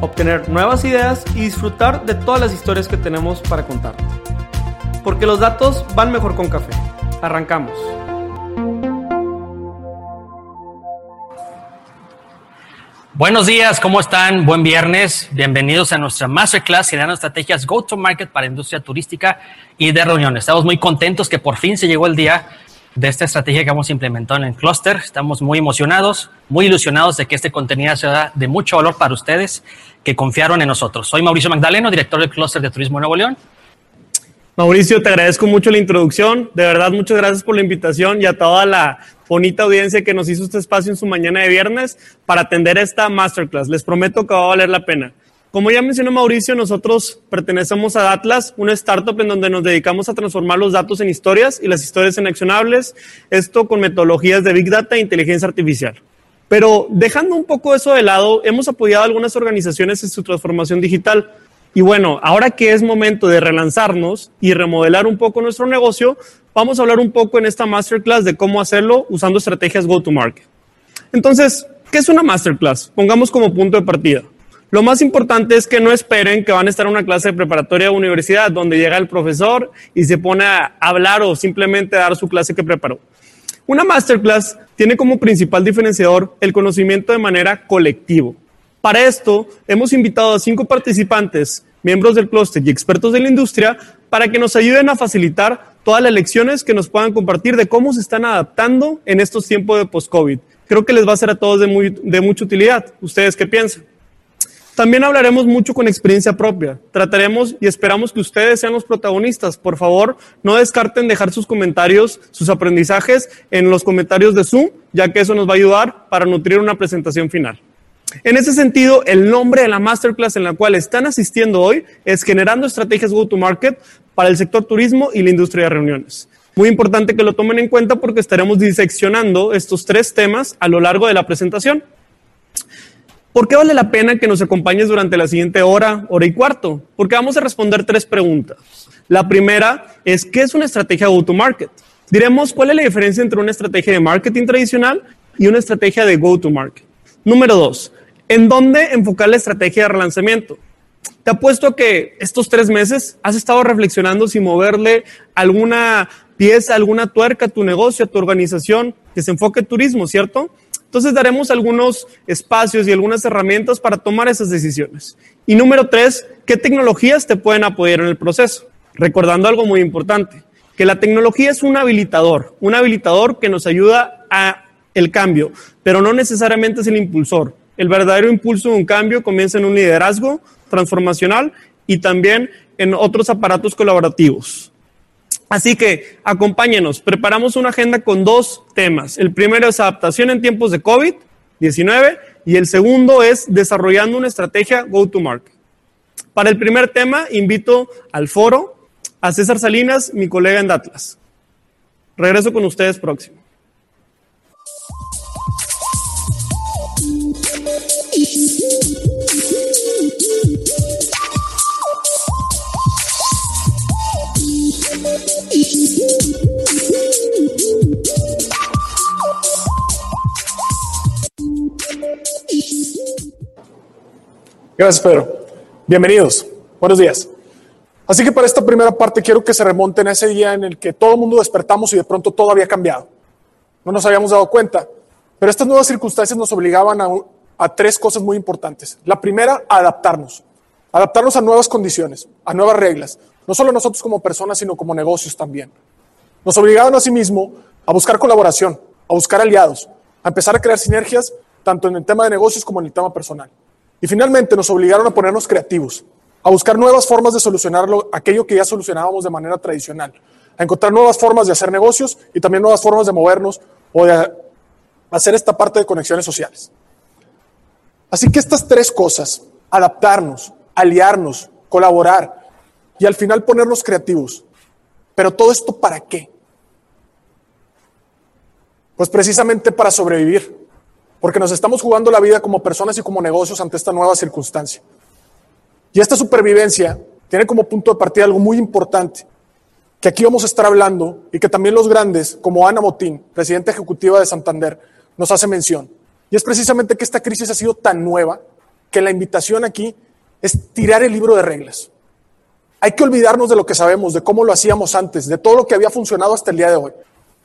obtener nuevas ideas y disfrutar de todas las historias que tenemos para contarte. Porque los datos van mejor con café. Arrancamos. Buenos días, ¿cómo están? Buen viernes. Bienvenidos a nuestra Masterclass generando estrategias Go to Market para industria turística y de reuniones. Estamos muy contentos que por fin se llegó el día de esta estrategia que hemos implementado en el cluster. Estamos muy emocionados, muy ilusionados de que este contenido sea de mucho valor para ustedes que confiaron en nosotros. Soy Mauricio Magdaleno, director del clúster de turismo Nuevo León. Mauricio, te agradezco mucho la introducción. De verdad, muchas gracias por la invitación y a toda la bonita audiencia que nos hizo este espacio en su mañana de viernes para atender esta masterclass. Les prometo que va a valer la pena. Como ya mencionó Mauricio, nosotros pertenecemos a Atlas, una startup en donde nos dedicamos a transformar los datos en historias y las historias en accionables, esto con metodologías de Big Data e inteligencia artificial. Pero dejando un poco eso de lado, hemos apoyado a algunas organizaciones en su transformación digital. Y bueno, ahora que es momento de relanzarnos y remodelar un poco nuestro negocio, vamos a hablar un poco en esta masterclass de cómo hacerlo usando estrategias go-to-market. Entonces, ¿qué es una masterclass? Pongamos como punto de partida. Lo más importante es que no esperen que van a estar en una clase de preparatoria o universidad donde llega el profesor y se pone a hablar o simplemente dar su clase que preparó. Una masterclass tiene como principal diferenciador el conocimiento de manera colectivo. Para esto, hemos invitado a cinco participantes, miembros del clúster y expertos de la industria, para que nos ayuden a facilitar todas las lecciones que nos puedan compartir de cómo se están adaptando en estos tiempos de post-COVID. Creo que les va a ser a todos de, muy, de mucha utilidad. ¿Ustedes qué piensan? También hablaremos mucho con experiencia propia. Trataremos y esperamos que ustedes sean los protagonistas. Por favor, no descarten dejar sus comentarios, sus aprendizajes en los comentarios de Zoom, ya que eso nos va a ayudar para nutrir una presentación final. En ese sentido, el nombre de la masterclass en la cual están asistiendo hoy es Generando Estrategias Go-to-Market para el sector turismo y la industria de reuniones. Muy importante que lo tomen en cuenta porque estaremos diseccionando estos tres temas a lo largo de la presentación. ¿Por qué vale la pena que nos acompañes durante la siguiente hora, hora y cuarto? Porque vamos a responder tres preguntas. La primera es, ¿qué es una estrategia go-to-market? Diremos cuál es la diferencia entre una estrategia de marketing tradicional y una estrategia de go-to-market. Número dos, ¿en dónde enfocar la estrategia de relanzamiento? Te apuesto que estos tres meses has estado reflexionando si moverle alguna pieza, alguna tuerca a tu negocio, a tu organización, que se enfoque en turismo, ¿cierto? Entonces daremos algunos espacios y algunas herramientas para tomar esas decisiones. Y número tres, ¿qué tecnologías te pueden apoyar en el proceso? Recordando algo muy importante, que la tecnología es un habilitador, un habilitador que nos ayuda a el cambio, pero no necesariamente es el impulsor. El verdadero impulso de un cambio comienza en un liderazgo transformacional y también en otros aparatos colaborativos. Así que acompáñenos, preparamos una agenda con dos temas. El primero es adaptación en tiempos de COVID-19 y el segundo es desarrollando una estrategia go-to-market. Para el primer tema, invito al foro a César Salinas, mi colega en Datlas. Regreso con ustedes próximo. Gracias, Pedro. Bienvenidos. Buenos días. Así que para esta primera parte quiero que se remonten a ese día en el que todo el mundo despertamos y de pronto todo había cambiado. No nos habíamos dado cuenta. Pero estas nuevas circunstancias nos obligaban a, a tres cosas muy importantes. La primera, adaptarnos. Adaptarnos a nuevas condiciones, a nuevas reglas. No solo nosotros como personas, sino como negocios también. Nos obligaban asimismo a buscar colaboración, a buscar aliados, a empezar a crear sinergias tanto en el tema de negocios como en el tema personal. Y finalmente nos obligaron a ponernos creativos, a buscar nuevas formas de solucionar aquello que ya solucionábamos de manera tradicional, a encontrar nuevas formas de hacer negocios y también nuevas formas de movernos o de hacer esta parte de conexiones sociales. Así que estas tres cosas, adaptarnos, aliarnos colaborar y al final ponernos creativos. Pero todo esto para qué? Pues precisamente para sobrevivir, porque nos estamos jugando la vida como personas y como negocios ante esta nueva circunstancia. Y esta supervivencia tiene como punto de partida algo muy importante, que aquí vamos a estar hablando y que también los grandes, como Ana Motín, presidenta ejecutiva de Santander, nos hace mención. Y es precisamente que esta crisis ha sido tan nueva que la invitación aquí es tirar el libro de reglas. Hay que olvidarnos de lo que sabemos, de cómo lo hacíamos antes, de todo lo que había funcionado hasta el día de hoy.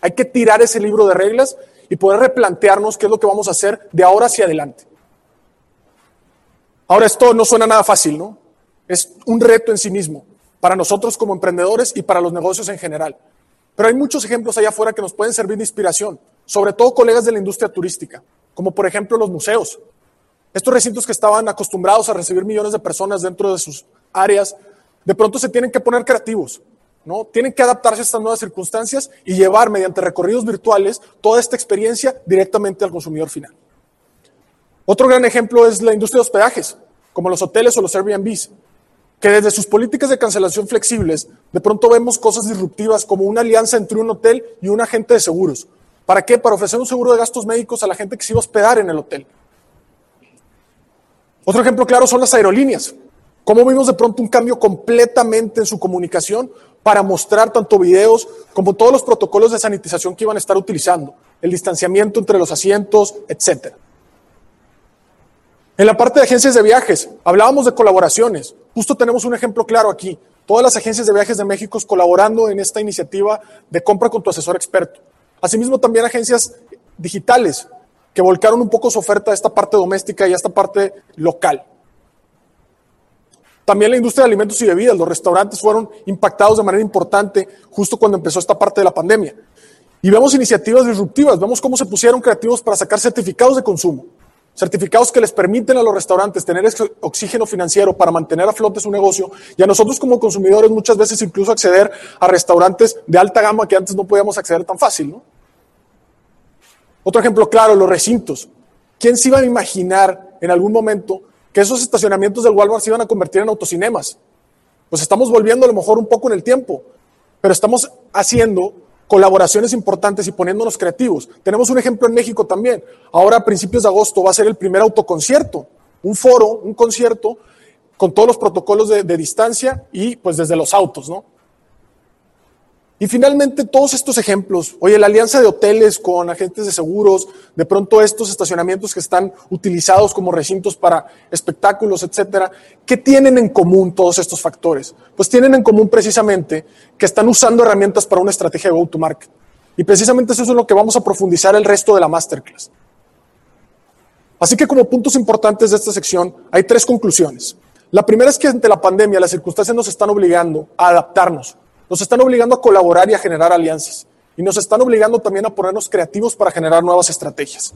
Hay que tirar ese libro de reglas y poder replantearnos qué es lo que vamos a hacer de ahora hacia adelante. Ahora esto no suena nada fácil, ¿no? Es un reto en sí mismo, para nosotros como emprendedores y para los negocios en general. Pero hay muchos ejemplos allá afuera que nos pueden servir de inspiración, sobre todo colegas de la industria turística, como por ejemplo los museos. Estos recintos que estaban acostumbrados a recibir millones de personas dentro de sus áreas, de pronto se tienen que poner creativos, ¿no? Tienen que adaptarse a estas nuevas circunstancias y llevar mediante recorridos virtuales toda esta experiencia directamente al consumidor final. Otro gran ejemplo es la industria de hospedajes, como los hoteles o los Airbnbs, que desde sus políticas de cancelación flexibles, de pronto vemos cosas disruptivas como una alianza entre un hotel y un agente de seguros. ¿Para qué? Para ofrecer un seguro de gastos médicos a la gente que se iba a hospedar en el hotel. Otro ejemplo claro son las aerolíneas. Cómo vimos de pronto un cambio completamente en su comunicación para mostrar tanto videos como todos los protocolos de sanitización que iban a estar utilizando, el distanciamiento entre los asientos, etc. En la parte de agencias de viajes, hablábamos de colaboraciones. Justo tenemos un ejemplo claro aquí. Todas las agencias de viajes de México colaborando en esta iniciativa de compra con tu asesor experto. Asimismo, también agencias digitales que volcaron un poco su oferta a esta parte doméstica y a esta parte local. También la industria de alimentos y bebidas, los restaurantes fueron impactados de manera importante justo cuando empezó esta parte de la pandemia. Y vemos iniciativas disruptivas, vemos cómo se pusieron creativos para sacar certificados de consumo, certificados que les permiten a los restaurantes tener oxígeno financiero para mantener a flote su negocio y a nosotros como consumidores muchas veces incluso acceder a restaurantes de alta gama que antes no podíamos acceder tan fácil. ¿no? Otro ejemplo claro, los recintos. ¿Quién se iba a imaginar en algún momento que esos estacionamientos del Walmart se iban a convertir en autocinemas. Pues estamos volviendo a lo mejor un poco en el tiempo, pero estamos haciendo colaboraciones importantes y poniéndonos creativos. Tenemos un ejemplo en México también. Ahora a principios de agosto va a ser el primer autoconcierto, un foro, un concierto con todos los protocolos de, de distancia y pues desde los autos, ¿no? Y finalmente, todos estos ejemplos, oye, la alianza de hoteles con agentes de seguros, de pronto estos estacionamientos que están utilizados como recintos para espectáculos, etcétera, ¿qué tienen en común todos estos factores? Pues tienen en común precisamente que están usando herramientas para una estrategia de go-to-market. Y precisamente eso es lo que vamos a profundizar el resto de la masterclass. Así que como puntos importantes de esta sección, hay tres conclusiones. La primera es que ante la pandemia las circunstancias nos están obligando a adaptarnos nos están obligando a colaborar y a generar alianzas. Y nos están obligando también a ponernos creativos para generar nuevas estrategias.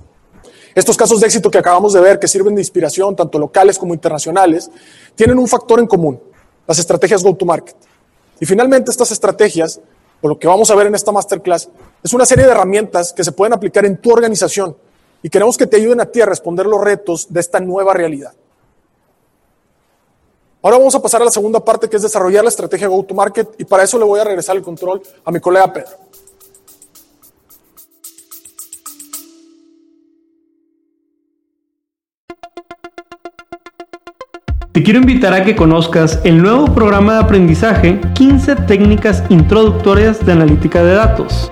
Estos casos de éxito que acabamos de ver, que sirven de inspiración, tanto locales como internacionales, tienen un factor en común, las estrategias go-to-market. Y finalmente estas estrategias, por lo que vamos a ver en esta masterclass, es una serie de herramientas que se pueden aplicar en tu organización y queremos que te ayuden a ti a responder los retos de esta nueva realidad. Ahora vamos a pasar a la segunda parte que es desarrollar la estrategia go-to-market y para eso le voy a regresar el control a mi colega Pedro. Te quiero invitar a que conozcas el nuevo programa de aprendizaje 15 técnicas introductorias de analítica de datos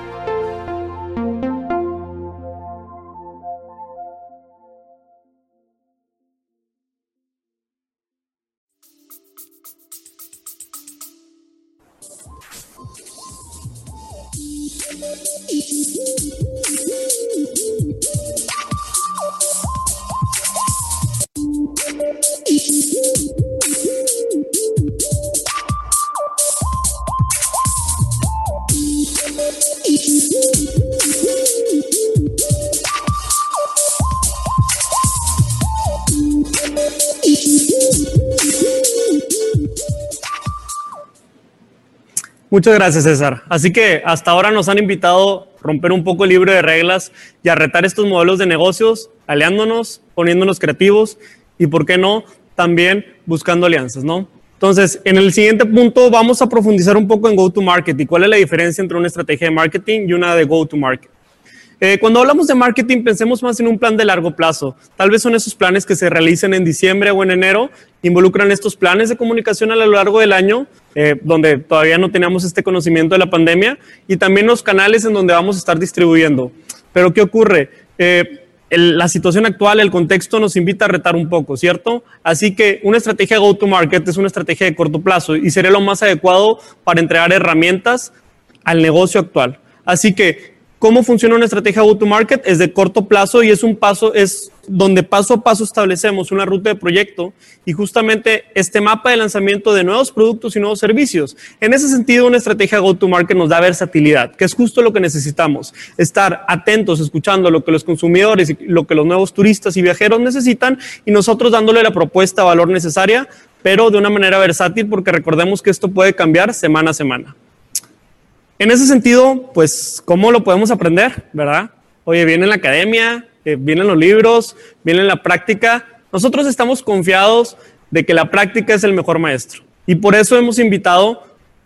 Muchas gracias, César. Así que hasta ahora nos han invitado a romper un poco el libro de reglas y a retar estos modelos de negocios, aliándonos, poniéndonos creativos y, ¿por qué no?, también buscando alianzas, ¿no? Entonces, en el siguiente punto vamos a profundizar un poco en go-to-market y cuál es la diferencia entre una estrategia de marketing y una de go-to-market. Eh, cuando hablamos de marketing, pensemos más en un plan de largo plazo. Tal vez son esos planes que se realicen en diciembre o en enero, involucran estos planes de comunicación a lo largo del año, eh, donde todavía no teníamos este conocimiento de la pandemia, y también los canales en donde vamos a estar distribuyendo. Pero ¿qué ocurre? Eh, la situación actual, el contexto nos invita a retar un poco, ¿cierto? Así que una estrategia go-to-market es una estrategia de corto plazo y sería lo más adecuado para entregar herramientas al negocio actual. Así que ¿Cómo funciona una estrategia go-to-market? Es de corto plazo y es un paso, es donde paso a paso establecemos una ruta de proyecto y justamente este mapa de lanzamiento de nuevos productos y nuevos servicios. En ese sentido, una estrategia go-to-market nos da versatilidad, que es justo lo que necesitamos. Estar atentos, escuchando lo que los consumidores y lo que los nuevos turistas y viajeros necesitan y nosotros dándole la propuesta, valor necesaria, pero de una manera versátil porque recordemos que esto puede cambiar semana a semana. En ese sentido, pues, ¿cómo lo podemos aprender? ¿Verdad? Oye, viene en la academia, eh, vienen los libros, viene en la práctica. Nosotros estamos confiados de que la práctica es el mejor maestro. Y por eso hemos invitado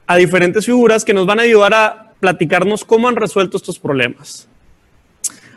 a diferentes figuras que nos van a ayudar a platicarnos cómo han resuelto estos problemas.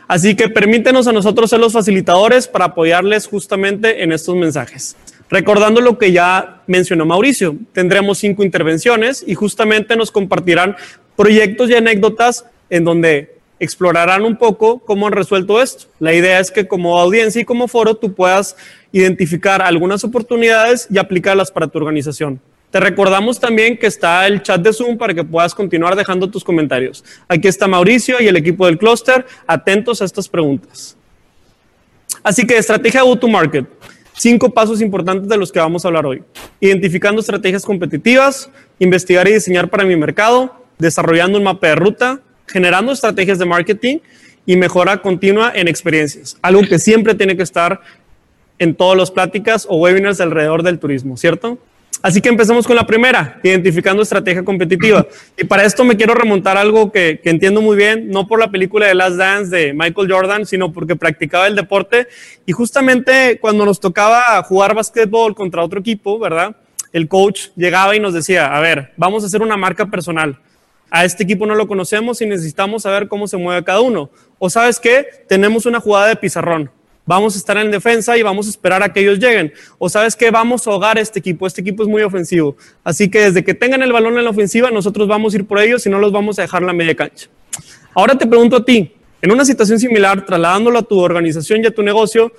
Así que permítenos a nosotros ser los facilitadores para apoyarles justamente en estos mensajes. Recordando lo que ya mencionó Mauricio, tendremos cinco intervenciones y justamente nos compartirán proyectos y anécdotas en donde explorarán un poco cómo han resuelto esto. La idea es que como audiencia y como foro tú puedas identificar algunas oportunidades y aplicarlas para tu organización. Te recordamos también que está el chat de Zoom para que puedas continuar dejando tus comentarios. Aquí está Mauricio y el equipo del clúster atentos a estas preguntas. Así que estrategia go-to-market. Cinco pasos importantes de los que vamos a hablar hoy. Identificando estrategias competitivas, investigar y diseñar para mi mercado, desarrollando un mapa de ruta, generando estrategias de marketing y mejora continua en experiencias. Algo que siempre tiene que estar en todas las pláticas o webinars alrededor del turismo, ¿cierto? Así que empezamos con la primera, identificando estrategia competitiva. Y para esto me quiero remontar algo que, que, entiendo muy bien, no por la película de Last Dance de Michael Jordan, sino porque practicaba el deporte. Y justamente cuando nos tocaba jugar básquetbol contra otro equipo, ¿verdad? El coach llegaba y nos decía, a ver, vamos a hacer una marca personal a este equipo no lo conocemos y necesitamos saber cómo se mueve cada uno. O sabes qué, tenemos una jugada de pizarrón. Vamos a estar en defensa y vamos a esperar a que ellos lleguen. O sabes qué, vamos a ahogar a este equipo. Este equipo es muy ofensivo. Así que desde que tengan el balón en la ofensiva, nosotros vamos a ir por ellos y no los vamos a dejar la media cancha. Ahora te pregunto a ti, en una situación similar, trasladándolo a tu organización y a tu negocio,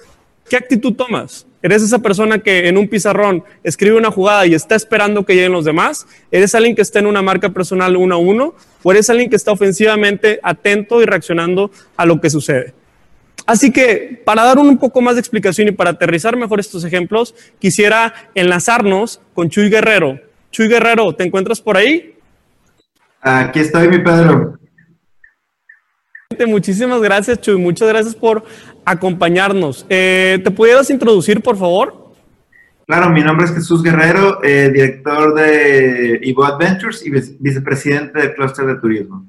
¿qué actitud tomas? ¿Eres esa persona que en un pizarrón escribe una jugada y está esperando que lleguen los demás? ¿Eres alguien que está en una marca personal uno a uno? ¿O eres alguien que está ofensivamente atento y reaccionando a lo que sucede? Así que para dar un poco más de explicación y para aterrizar mejor estos ejemplos, quisiera enlazarnos con Chuy Guerrero. Chuy Guerrero, ¿te encuentras por ahí? Aquí estoy, mi Pedro. Muchísimas gracias, Chuy. Muchas gracias por acompañarnos. Eh, ¿Te pudieras introducir, por favor? Claro, mi nombre es Jesús Guerrero, eh, director de Evo Adventures y vicepresidente del clúster de turismo.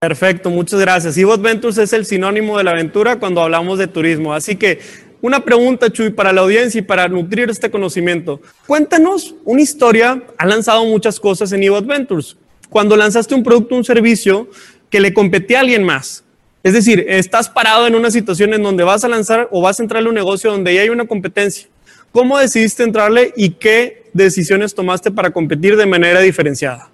Perfecto, muchas gracias. Evo Adventures es el sinónimo de la aventura cuando hablamos de turismo. Así que una pregunta, Chuy, para la audiencia y para nutrir este conocimiento. Cuéntanos una historia. Ha lanzado muchas cosas en Evo Adventures. Cuando lanzaste un producto, un servicio que le competía a alguien más, es decir, estás parado en una situación en donde vas a lanzar o vas a entrar a un negocio donde ya hay una competencia. ¿Cómo decidiste entrarle y qué decisiones tomaste para competir de manera diferenciada?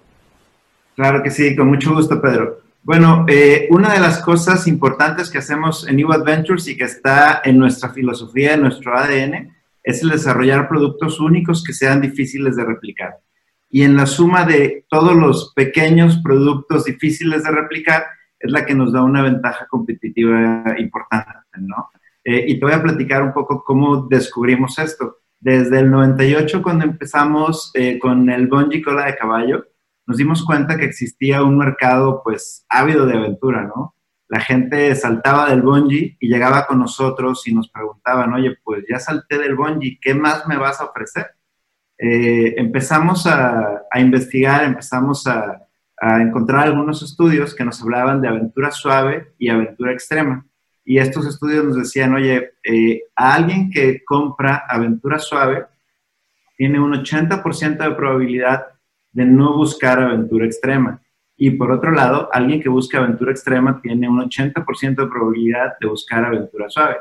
Claro que sí, con mucho gusto, Pedro. Bueno, eh, una de las cosas importantes que hacemos en New Adventures y que está en nuestra filosofía, en nuestro ADN, es el desarrollar productos únicos que sean difíciles de replicar. Y en la suma de todos los pequeños productos difíciles de replicar es la que nos da una ventaja competitiva importante, ¿no? Eh, y te voy a platicar un poco cómo descubrimos esto. Desde el 98, cuando empezamos eh, con el bungee cola de caballo, nos dimos cuenta que existía un mercado, pues, ávido de aventura, ¿no? La gente saltaba del bungee y llegaba con nosotros y nos preguntaban, oye, pues ya salté del bungee, ¿qué más me vas a ofrecer? Eh, empezamos a, investigar, empezamos a, encontrar algunos estudios que nos hablaban de aventura suave y aventura extrema. Y estos estudios nos decían, oye, eh, a alguien que compra aventura suave tiene un 80% de probabilidad de no buscar aventura extrema. Y por otro lado, alguien que busca aventura extrema tiene un 80% de probabilidad de buscar aventura suave,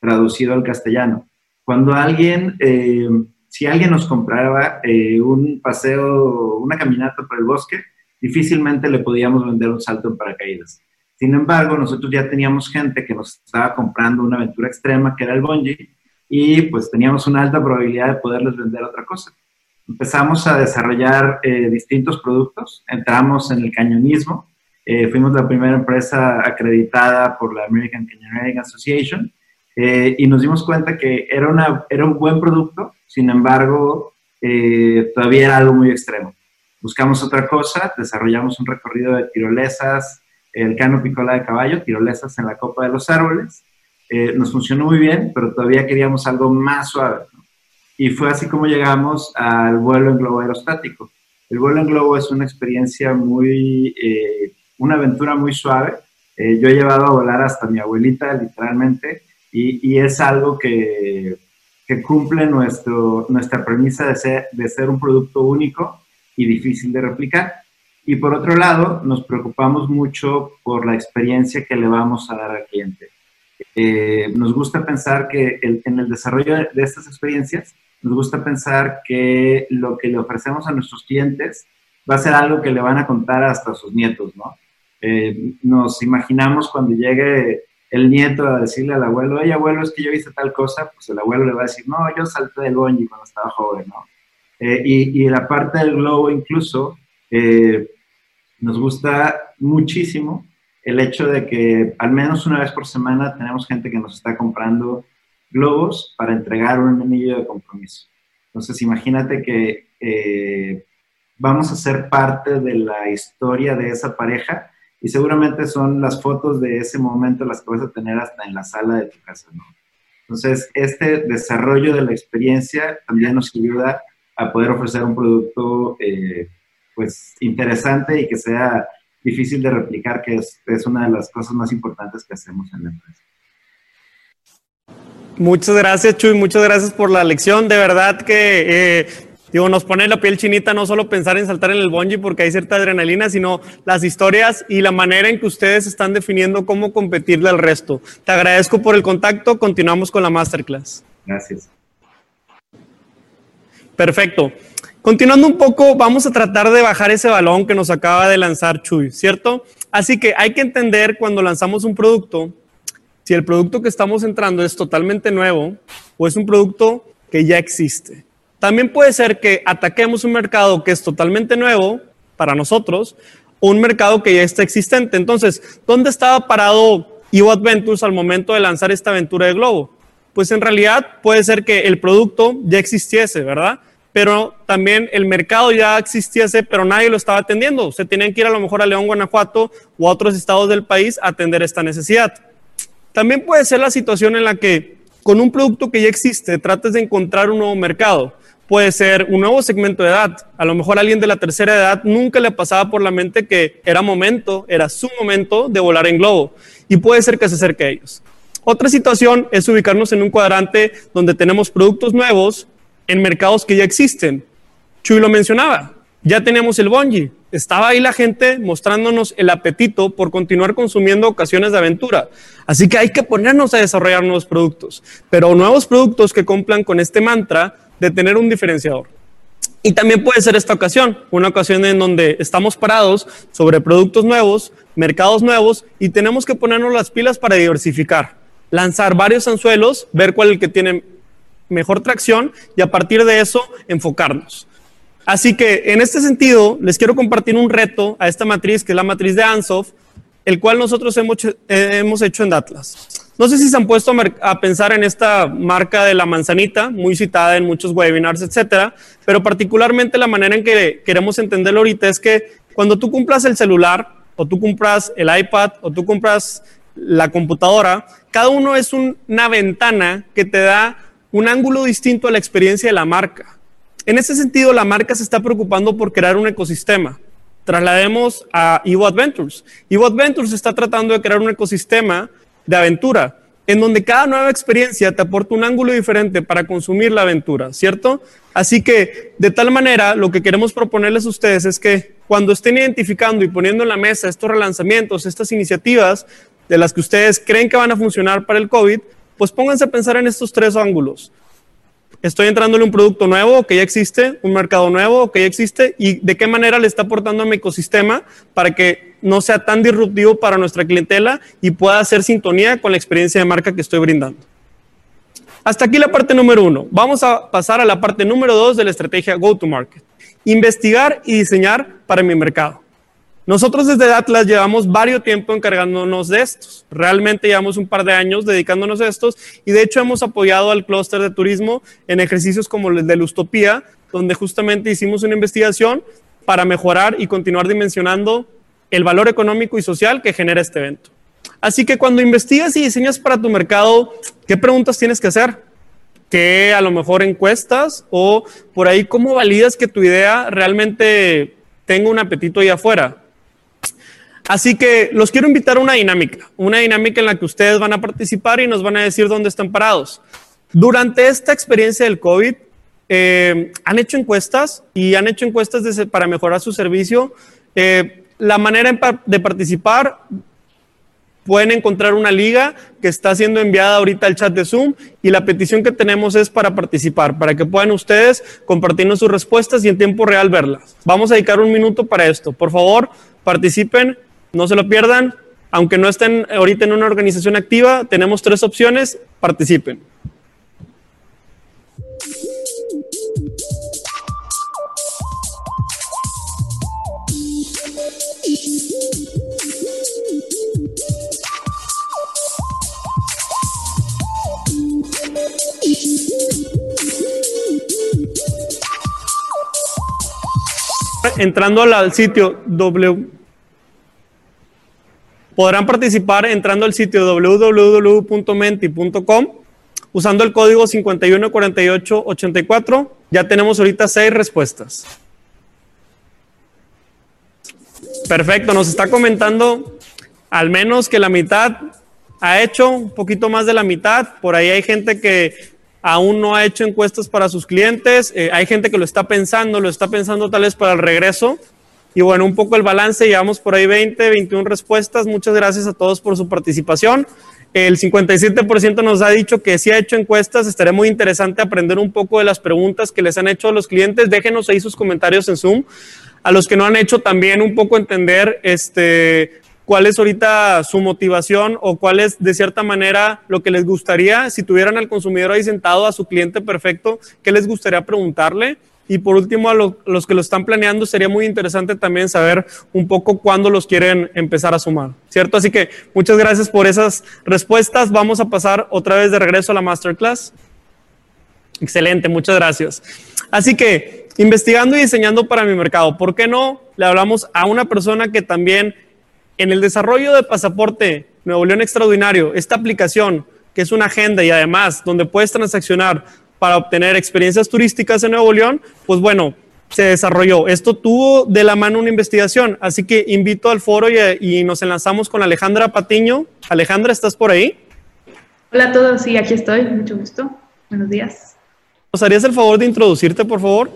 traducido al castellano. Cuando alguien eh, si alguien nos compraba eh, un paseo, una caminata por el bosque, difícilmente le podíamos vender un salto en paracaídas. Sin embargo, nosotros ya teníamos gente que nos estaba comprando una aventura extrema, que era el bungee, y pues teníamos una alta probabilidad de poderles vender otra cosa. Empezamos a desarrollar eh, distintos productos, entramos en el cañonismo, eh, fuimos la primera empresa acreditada por la American Canyoneering Association, y nos dimos cuenta que era, una, era un buen producto, sin embargo, eh, todavía era algo muy extremo. Buscamos otra cosa, desarrollamos un recorrido de tirolesas, el cano picola de caballo, tirolesas en la copa de los árboles. Eh, nos funcionó muy bien, pero todavía queríamos algo más suave. Y fue así como llegamos al vuelo en globo aerostático. El vuelo en globo es una experiencia muy, eh, una aventura muy suave. yo he llevado a volar hasta mi abuelita, literalmente, y, es algo que cumple nuestra premisa de ser, de ser un producto único y difícil de replicar. Y por otro lado, nos preocupamos mucho por la experiencia que le vamos a dar al cliente. Eh, nos gusta pensar que en el desarrollo de estas experiencias, nos gusta pensar que lo que le ofrecemos a nuestros clientes va a ser algo que le van a contar hasta sus nietos, ¿no? Eh, nos imaginamos cuando llegue el nieto a decirle al abuelo, oye abuelo, es que yo hice tal cosa, pues el abuelo le va a decir, no, yo salté del bungee cuando estaba joven, ¿no? Eh, y, y, la parte del globo incluso, eh, nos gusta muchísimo el hecho de que al menos una vez por semana tenemos gente que nos está comprando globos para entregar un anillo de compromiso. Entonces imagínate que eh, vamos a ser parte de la historia de esa pareja y seguramente son las fotos de ese momento las que vas a tener hasta en la sala de tu casa, ¿no? Entonces, este desarrollo de la experiencia también nos ayuda a poder ofrecer un producto, eh, pues, interesante y que sea difícil de replicar, que es, es una de las cosas más importantes que hacemos en la empresa. Muchas gracias, Chuy. Muchas gracias por la lección. De verdad que eh, Digo, nos pone la piel chinita no solo pensar en saltar en el bungee porque hay cierta adrenalina, sino las historias y la manera en que ustedes están definiendo cómo competirle al resto. Te agradezco por el contacto. Continuamos con la masterclass. Gracias. Perfecto. Continuando un poco, vamos a tratar de bajar ese balón que nos acaba de lanzar Chuy, ¿cierto? Así que hay que entender cuando lanzamos un producto, si el producto que estamos entrando es totalmente nuevo o es un producto que ya existe. También puede ser que ataquemos un mercado que es totalmente nuevo para nosotros, un mercado que ya está existente. Entonces, ¿dónde estaba parado Evo Adventures al momento de lanzar esta aventura de Globo? Pues en realidad puede ser que el producto ya existiese, ¿verdad? Pero también el mercado ya existiese, pero nadie lo estaba atendiendo. Se tenían que ir a lo mejor a León, Guanajuato o a otros estados del país a atender esta necesidad. También puede ser la situación en la que con un producto que ya existe trates de encontrar un nuevo mercado puede ser un nuevo segmento de edad. A lo mejor a alguien de la tercera edad nunca le pasaba por la mente que era momento, era su momento de volar en globo y puede ser que se acerque a ellos. Otra situación es ubicarnos en un cuadrante donde tenemos productos nuevos en mercados que ya existen. Chuy lo mencionaba, ya tenemos el bungee. Estaba ahí la gente mostrándonos el apetito por continuar consumiendo ocasiones de aventura. Así que hay que ponernos a desarrollar nuevos productos, pero nuevos productos que cumplan con este mantra de tener un diferenciador. Y también puede ser esta ocasión, una ocasión en donde estamos parados sobre productos nuevos, mercados nuevos y tenemos que ponernos las pilas para diversificar, lanzar varios anzuelos, ver cuál es el que tiene mejor tracción y a partir de eso enfocarnos. Así que en este sentido, les quiero compartir un reto a esta matriz, que es la matriz de Ansoff, el cual nosotros hemos, eh, hemos hecho en Datlas. No sé si se han puesto a, pensar en esta marca de la manzanita, muy citada en muchos webinars, etcétera, pero particularmente la manera en que queremos entenderlo ahorita es que cuando tú compras el celular, o tú compras el iPad, o tú compras la computadora, cada uno es una ventana que te da un ángulo distinto a la experiencia de la marca. En ese sentido, la marca se está preocupando por crear un ecosistema. Traslademos a Evo Adventures. Evo Adventures está tratando de crear un ecosistema de aventura, en donde cada nueva experiencia te aporta un ángulo diferente para consumir la aventura, ¿cierto? Así que, de tal manera, lo que queremos proponerles a ustedes es que cuando estén identificando y poniendo en la mesa estos relanzamientos, estas iniciativas de las que ustedes creen que van a funcionar para el COVID, pues pónganse a pensar en estos tres ángulos estoy entrándole un producto nuevo que ya existe, un mercado nuevo que ya existe y de qué manera le está aportando a mi ecosistema para que no sea tan disruptivo para nuestra clientela y pueda hacer sintonía con la experiencia de marca que estoy brindando. Hasta aquí la parte número uno. Vamos a pasar a la parte número dos de la estrategia Go-to-Market. Investigar y diseñar para mi mercado. Nosotros desde Atlas llevamos varios tiempo encargándonos de estos. Realmente llevamos un par de años dedicándonos a estos y de hecho hemos apoyado al clúster de turismo en ejercicios como el de Lustopía, donde justamente hicimos una investigación para mejorar y continuar dimensionando el valor económico y social que genera este evento. Así que cuando investigas y diseñas para tu mercado, ¿qué preguntas tienes que hacer? ¿Qué a lo mejor encuestas o por ahí cómo validas que tu idea realmente tenga un apetito ahí afuera? Así que los quiero invitar a una dinámica, una dinámica en la que ustedes van a participar y nos van a decir dónde están parados. Durante esta experiencia del COVID, eh, han hecho encuestas y han hecho encuestas para mejorar su servicio. Eh, la manera de participar, pueden encontrar una liga que está siendo enviada ahorita al chat de Zoom y la petición que tenemos es para participar, para que puedan ustedes compartirnos sus respuestas y en tiempo real verlas. Vamos a dedicar un minuto para esto. Por favor, participen no se lo pierdan. Aunque no estén ahorita en una organización activa, tenemos tres opciones. Participen. Entrando al sitio w Podrán participar entrando al sitio www.menti.com usando el código 514884. Ya tenemos ahorita seis respuestas. Perfecto, nos está comentando al menos que la mitad ha hecho, un poquito más de la mitad. Por ahí hay gente que aún no ha hecho encuestas para sus clientes. Eh, hay gente que lo está pensando, lo está pensando tal vez para el regreso. Y bueno, un poco el balance, llevamos por ahí 20, 21 respuestas. Muchas gracias a todos por su participación. El 57% nos ha dicho que sí ha hecho encuestas. Estaría muy interesante aprender un poco de las preguntas que les han hecho a los clientes. Déjenos ahí sus comentarios en Zoom. A los que no han hecho también un poco entender este, cuál es ahorita su motivación o cuál es de cierta manera lo que les gustaría, si tuvieran al consumidor ahí sentado, a su cliente perfecto, ¿qué les gustaría preguntarle? Y por último, a los que lo están planeando, sería muy interesante también saber un poco cuándo los quieren empezar a sumar, ¿cierto? Así que muchas gracias por esas respuestas. Vamos a pasar otra vez de regreso a la masterclass. Excelente, muchas gracias. Así que, investigando y diseñando para mi mercado, ¿por qué no le hablamos a una persona que también en el desarrollo de Pasaporte Nuevo León Extraordinario, esta aplicación que es una agenda y además donde puedes transaccionar para obtener experiencias turísticas en Nuevo León, pues bueno, se desarrolló. Esto tuvo de la mano una investigación, así que invito al foro y, nos enlazamos con Alejandra Patiño. Alejandra, ¿estás por ahí? Hola a todos, sí, aquí estoy, mucho gusto. Buenos días. ¿Nos harías el favor de introducirte, por favor?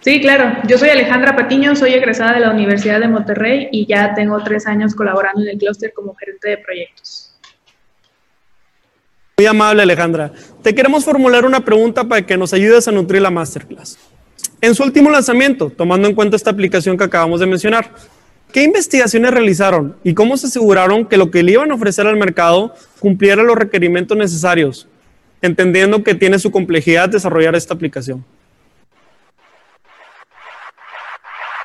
Sí, claro. Yo soy Alejandra Patiño, soy egresada de la Universidad de Monterrey y ya tengo tres años colaborando en el clúster como gerente de proyectos. Muy amable Alejandra. Te queremos formular una pregunta para que nos ayudes a nutrir la masterclass. En su último lanzamiento, tomando en cuenta esta aplicación que acabamos de mencionar, ¿qué investigaciones realizaron y cómo se aseguraron que lo que le iban a ofrecer al mercado cumpliera los requerimientos necesarios, entendiendo que tiene su complejidad desarrollar esta aplicación?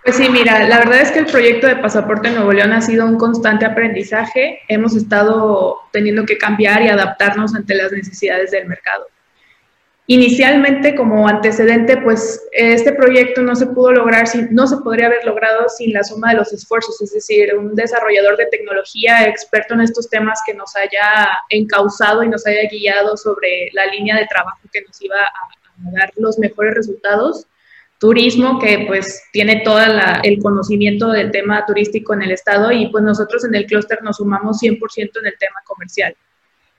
Pues sí, mira, la verdad es que el proyecto de Pasaporte Nuevo León ha sido un constante aprendizaje. Hemos estado teniendo que cambiar y adaptarnos ante las necesidades del mercado. Inicialmente, como antecedente, pues este proyecto no se pudo lograr, sin, no se podría haber logrado sin la suma de los esfuerzos, es decir, un desarrollador de tecnología experto en estos temas que nos haya encauzado y nos haya guiado sobre la línea de trabajo que nos iba a, dar los mejores resultados. Turismo, que pues tiene todo el conocimiento del tema turístico en el estado y pues nosotros en el clúster nos sumamos 100% en el tema comercial.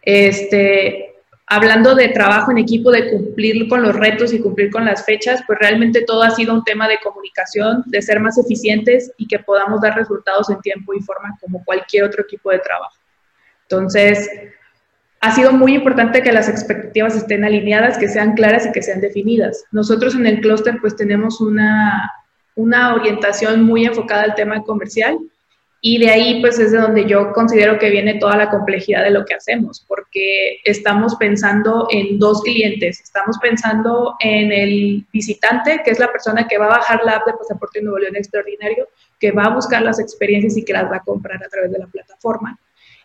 Este, hablando de trabajo en equipo, de cumplir con los retos y cumplir con las fechas, pues realmente todo ha sido un tema de comunicación, de ser más eficientes y que podamos dar resultados en tiempo y forma como cualquier otro equipo de trabajo. Entonces, ha sido muy importante que las expectativas estén alineadas, que sean claras y que sean definidas. Nosotros en el clúster pues tenemos una, una orientación muy enfocada al tema comercial y de ahí, pues, es de donde yo considero que viene toda la complejidad de lo que hacemos, porque estamos pensando en dos clientes. Estamos pensando en el visitante, que es la persona que va a bajar la app de Pasaporte Nuevo León Extraordinario, que va a buscar las experiencias y que las va a comprar a través de la plataforma.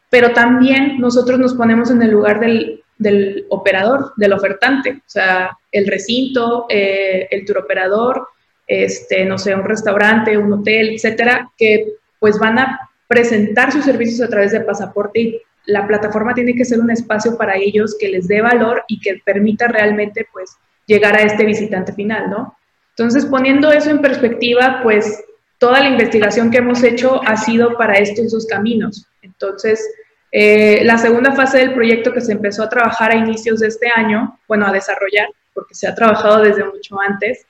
Pero también nosotros nos ponemos en el lugar del, del operador, del ofertante, o sea, el recinto, eh, el tour operador, este, no sé, un restaurante, un hotel, etcétera, que pues van a presentar sus servicios a través de pasaporte y la plataforma tiene que ser un espacio para ellos que les dé valor y que permita realmente pues llegar a este visitante final, ¿no? Entonces, poniendo eso en perspectiva, pues toda la investigación que hemos hecho ha sido para estos dos caminos. Entonces, eh, la segunda fase del proyecto que se empezó a trabajar a inicios de este año, bueno, a desarrollar, porque se ha trabajado desde mucho antes,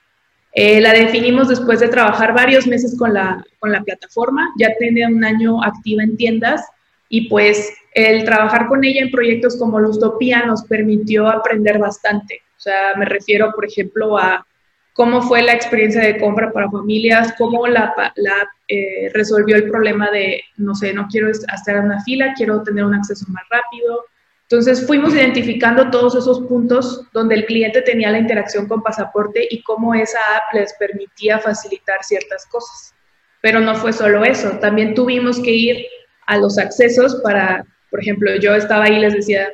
eh, la definimos después de trabajar varios meses con la, con la plataforma, ya tiene un año activa en tiendas y pues el trabajar con ella en proyectos como Lustopía nos permitió aprender bastante. O sea, me refiero, por ejemplo, a cómo fue la experiencia de compra para familias, cómo la, la eh, resolvió el problema de, no sé, no quiero hacer una fila, quiero tener un acceso más rápido, entonces fuimos identificando todos esos puntos donde el cliente tenía la interacción con pasaporte y cómo esa app les permitía facilitar ciertas cosas. Pero no fue solo eso, también tuvimos que ir a los accesos para, por ejemplo, yo estaba ahí y les decía,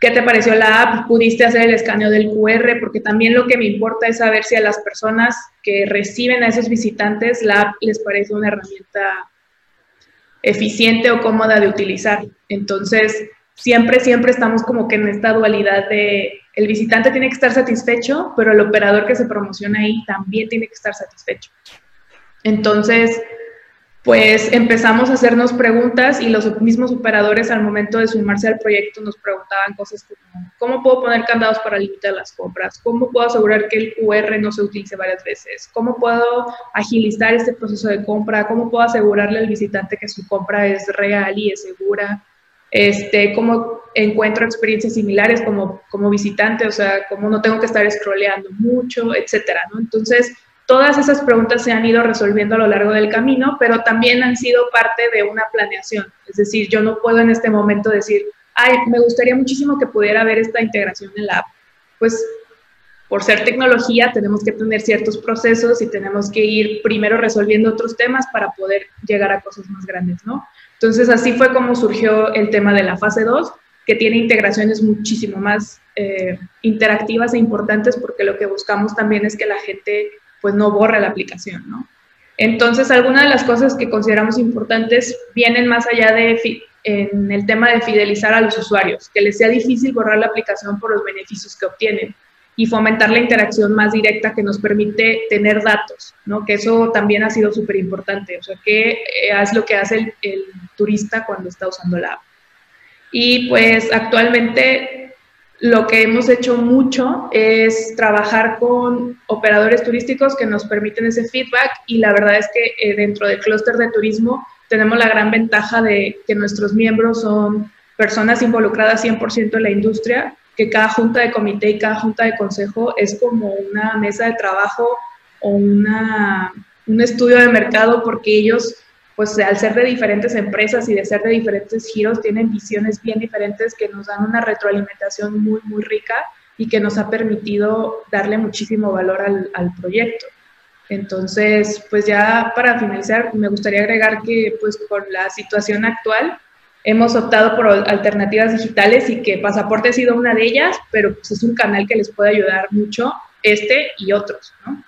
¿qué te pareció la app? ¿Pudiste hacer el escaneo del QR? Porque también lo que me importa es saber si a las personas que reciben a esos visitantes la app les parece una herramienta eficiente o cómoda de utilizar. Entonces, siempre, siempre estamos como que en esta dualidad de el visitante tiene que estar satisfecho, pero el operador que se promociona ahí también tiene que estar satisfecho. Entonces, pues empezamos a hacernos preguntas y los mismos operadores al momento de sumarse al proyecto nos preguntaban cosas como, ¿cómo puedo poner candados para limitar las compras? ¿Cómo puedo asegurar que el QR no se utilice varias veces? ¿Cómo puedo agilizar este proceso de compra? ¿Cómo puedo asegurarle al visitante que su compra es real y es segura? este, cómo encuentro experiencias similares como, como visitante, o sea, cómo no tengo que estar scrolleando mucho, etcétera, ¿no? Entonces, todas esas preguntas se han ido resolviendo a lo largo del camino, pero también han sido parte de una planeación. Es decir, yo no puedo en este momento decir, ay, me gustaría muchísimo que pudiera haber esta integración en la app. Pues por ser tecnología tenemos que tener ciertos procesos y tenemos que ir primero resolviendo otros temas para poder llegar a cosas más grandes, ¿no? Entonces así fue como surgió el tema de la fase 2, que tiene integraciones muchísimo más eh, interactivas e importantes porque lo que buscamos también es que la gente pues no borre la aplicación, ¿no? Entonces algunas de las cosas que consideramos importantes vienen más allá de en el tema de fidelizar a los usuarios, que les sea difícil borrar la aplicación por los beneficios que obtienen y fomentar la interacción más directa que nos permite tener datos, ¿no? Que eso también ha sido súper importante, o sea, qué eh, es lo que hace el, turista cuando está usando la app. Y pues actualmente lo que hemos hecho mucho es trabajar con operadores turísticos que nos permiten ese feedback y la verdad es que eh, dentro del clúster de turismo tenemos la gran ventaja de que nuestros miembros son personas involucradas 100% en la industria que cada junta de comité y cada junta de consejo es como una mesa de trabajo o una, un estudio de mercado porque ellos, pues al ser de diferentes empresas y de ser de diferentes giros, tienen visiones bien diferentes que nos dan una retroalimentación muy, muy rica y que nos ha permitido darle muchísimo valor al, al proyecto. Entonces, pues ya para finalizar, me gustaría agregar que pues con la situación actual hemos optado por alternativas digitales y que Pasaporte ha sido una de ellas, pero pues es un canal que les puede ayudar mucho, este y otros, ¿no?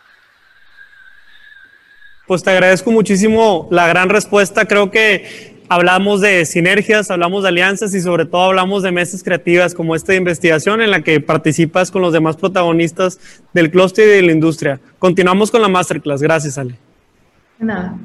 Pues te agradezco muchísimo la gran respuesta. Creo que hablamos de sinergias, hablamos de alianzas y sobre todo hablamos de mesas creativas como esta de investigación en la que participas con los demás protagonistas del clúster y de la industria. Continuamos con la masterclass. Gracias, Ale. Nada.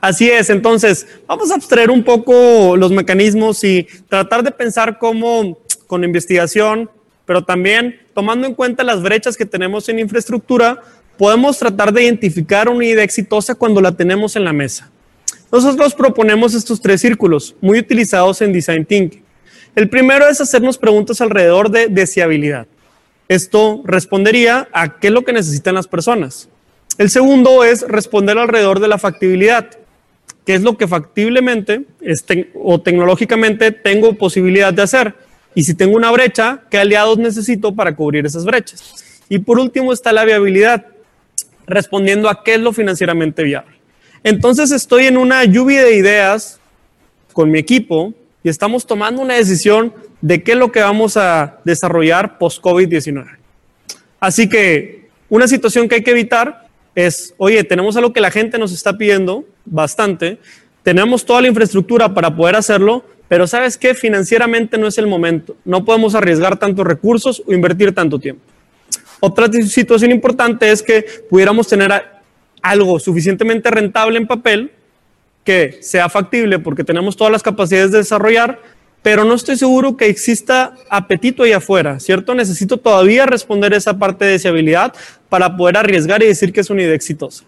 Así es, entonces vamos a abstraer un poco los mecanismos y tratar de pensar cómo con investigación, pero también tomando en cuenta las brechas que tenemos en infraestructura, podemos tratar de identificar una idea exitosa cuando la tenemos en la mesa. Nosotros proponemos estos tres círculos, muy utilizados en Design Thinking. El primero es hacernos preguntas alrededor de deseabilidad. Esto respondería a qué es lo que necesitan las personas. El segundo es responder alrededor de la factibilidad qué es lo que factiblemente o tecnológicamente tengo posibilidad de hacer. Y si tengo una brecha, ¿qué aliados necesito para cubrir esas brechas? Y por último está la viabilidad, respondiendo a qué es lo financieramente viable. Entonces estoy en una lluvia de ideas con mi equipo y estamos tomando una decisión de qué es lo que vamos a desarrollar post-COVID-19. Así que una situación que hay que evitar es, oye, tenemos algo que la gente nos está pidiendo bastante, tenemos toda la infraestructura para poder hacerlo, pero sabes qué, financieramente no es el momento, no podemos arriesgar tantos recursos o invertir tanto tiempo. Otra situación importante es que pudiéramos tener algo suficientemente rentable en papel que sea factible porque tenemos todas las capacidades de desarrollar, pero no estoy seguro que exista apetito ahí afuera, ¿cierto? Necesito todavía responder esa parte de deseabilidad para poder arriesgar y decir que es una idea exitosa.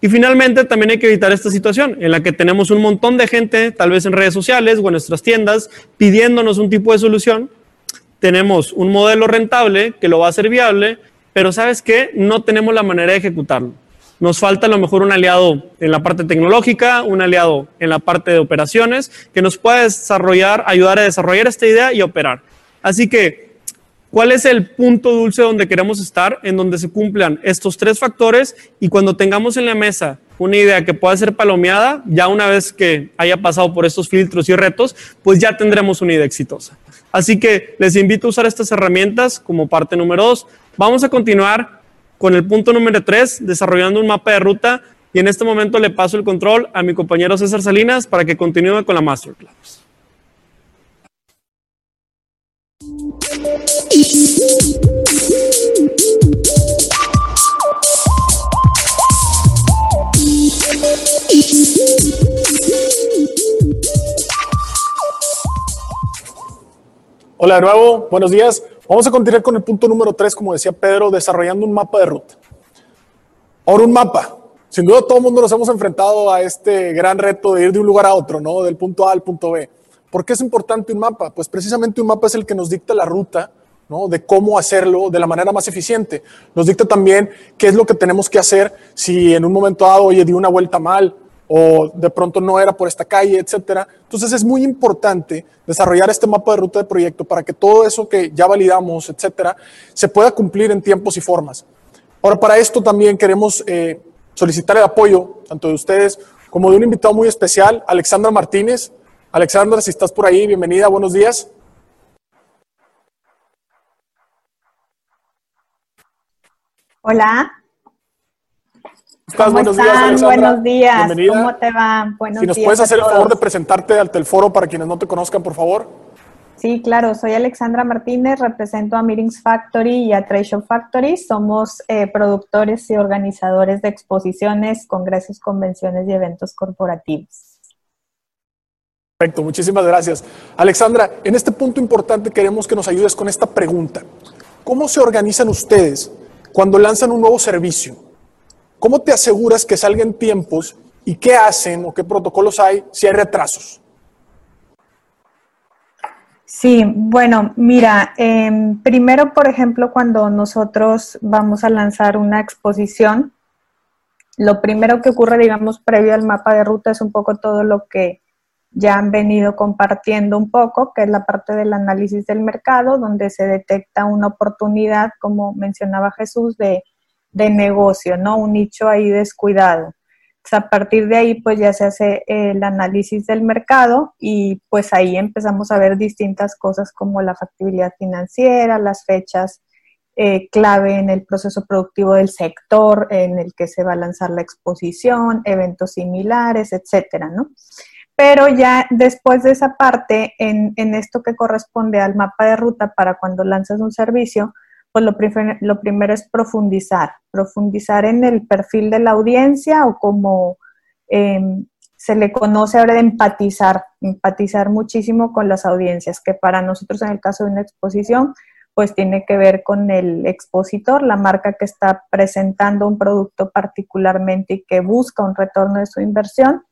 Y finalmente también hay que evitar esta situación en la que tenemos un montón de gente, tal vez en redes sociales o en nuestras tiendas, pidiéndonos un tipo de solución. Tenemos un modelo rentable que lo va a hacer viable, pero sabes qué, no tenemos la manera de ejecutarlo. Nos falta a lo mejor un aliado en la parte tecnológica, un aliado en la parte de operaciones que nos pueda desarrollar, ayudar a desarrollar esta idea y operar. Así que, ¿cuál es el punto dulce donde queremos estar? En donde se cumplan estos tres factores y cuando tengamos en la mesa una idea que pueda ser palomeada, ya una vez que haya pasado por estos filtros y retos, pues ya tendremos una idea exitosa. Así que les invito a usar estas herramientas como parte número dos. Vamos a continuar con el punto número 3, desarrollando un mapa de ruta. Y en este momento le paso el control a mi compañero César Salinas para que continúe con la masterclass. Hola de nuevo, buenos días. Vamos a continuar con el punto número 3, como decía Pedro, desarrollando un mapa de ruta. Ahora un mapa. Sin duda todo el mundo nos hemos enfrentado a este gran reto de ir de un lugar a otro, ¿no? Del punto A al punto B. ¿Por qué es importante un mapa? Pues precisamente un mapa es el que nos dicta la ruta, ¿no? De cómo hacerlo de la manera más eficiente. Nos dicta también qué es lo que tenemos que hacer si en un momento dado, oye, di una vuelta mal, o de pronto no era por esta calle, etcétera. Entonces es muy importante desarrollar este mapa de ruta de proyecto para que todo eso que ya validamos, etcétera, se pueda cumplir en tiempos y formas. Ahora, para esto también queremos eh, solicitar el apoyo tanto de ustedes como de un invitado muy especial, Alexandra Martínez. Alexandra, si estás por ahí, bienvenida, buenos días. Hola. ¿Cómo Buenos días, Buenos días. ¿Cómo te va? Buenos si nos puedes hacer el favor de presentarte ante el foro para quienes no te conozcan, por favor. Sí, claro. Soy Alexandra Martínez, represento a Meetings Factory y a Trade Factory. Somos eh, productores y organizadores de exposiciones, congresos, convenciones y eventos corporativos. Perfecto, muchísimas gracias. Alexandra, en este punto importante queremos que nos ayudes con esta pregunta. ¿Cómo se organizan ustedes cuando lanzan un nuevo servicio? ¿Cómo te aseguras que salgan tiempos y qué hacen o qué protocolos hay si hay retrasos? Sí, bueno, mira, em, primero, por ejemplo, cuando nosotros vamos a lanzar una exposición, lo primero que ocurre, digamos, previo al mapa de ruta es un poco todo lo que ya han venido compartiendo un poco, que es la parte del análisis del mercado, donde se detecta una oportunidad, como mencionaba Jesús, de de negocio, ¿no? Un nicho ahí descuidado. a partir de ahí, pues ya se hace el análisis del mercado y pues ahí empezamos a ver distintas cosas como la factibilidad financiera, las fechas eh, clave en el proceso productivo del sector en el que se va a lanzar la exposición, eventos similares, etcétera, ¿no? Pero ya después de esa parte, en, esto que corresponde al mapa de ruta para cuando lanzas un servicio, pues lo, lo primero es profundizar, profundizar en el perfil de la audiencia o como em, se le conoce ahora de empatizar, empatizar muchísimo con las audiencias, que para nosotros en el caso de una exposición, pues tiene que ver con el expositor, la marca que está presentando un producto particularmente y que busca un retorno de su inversión,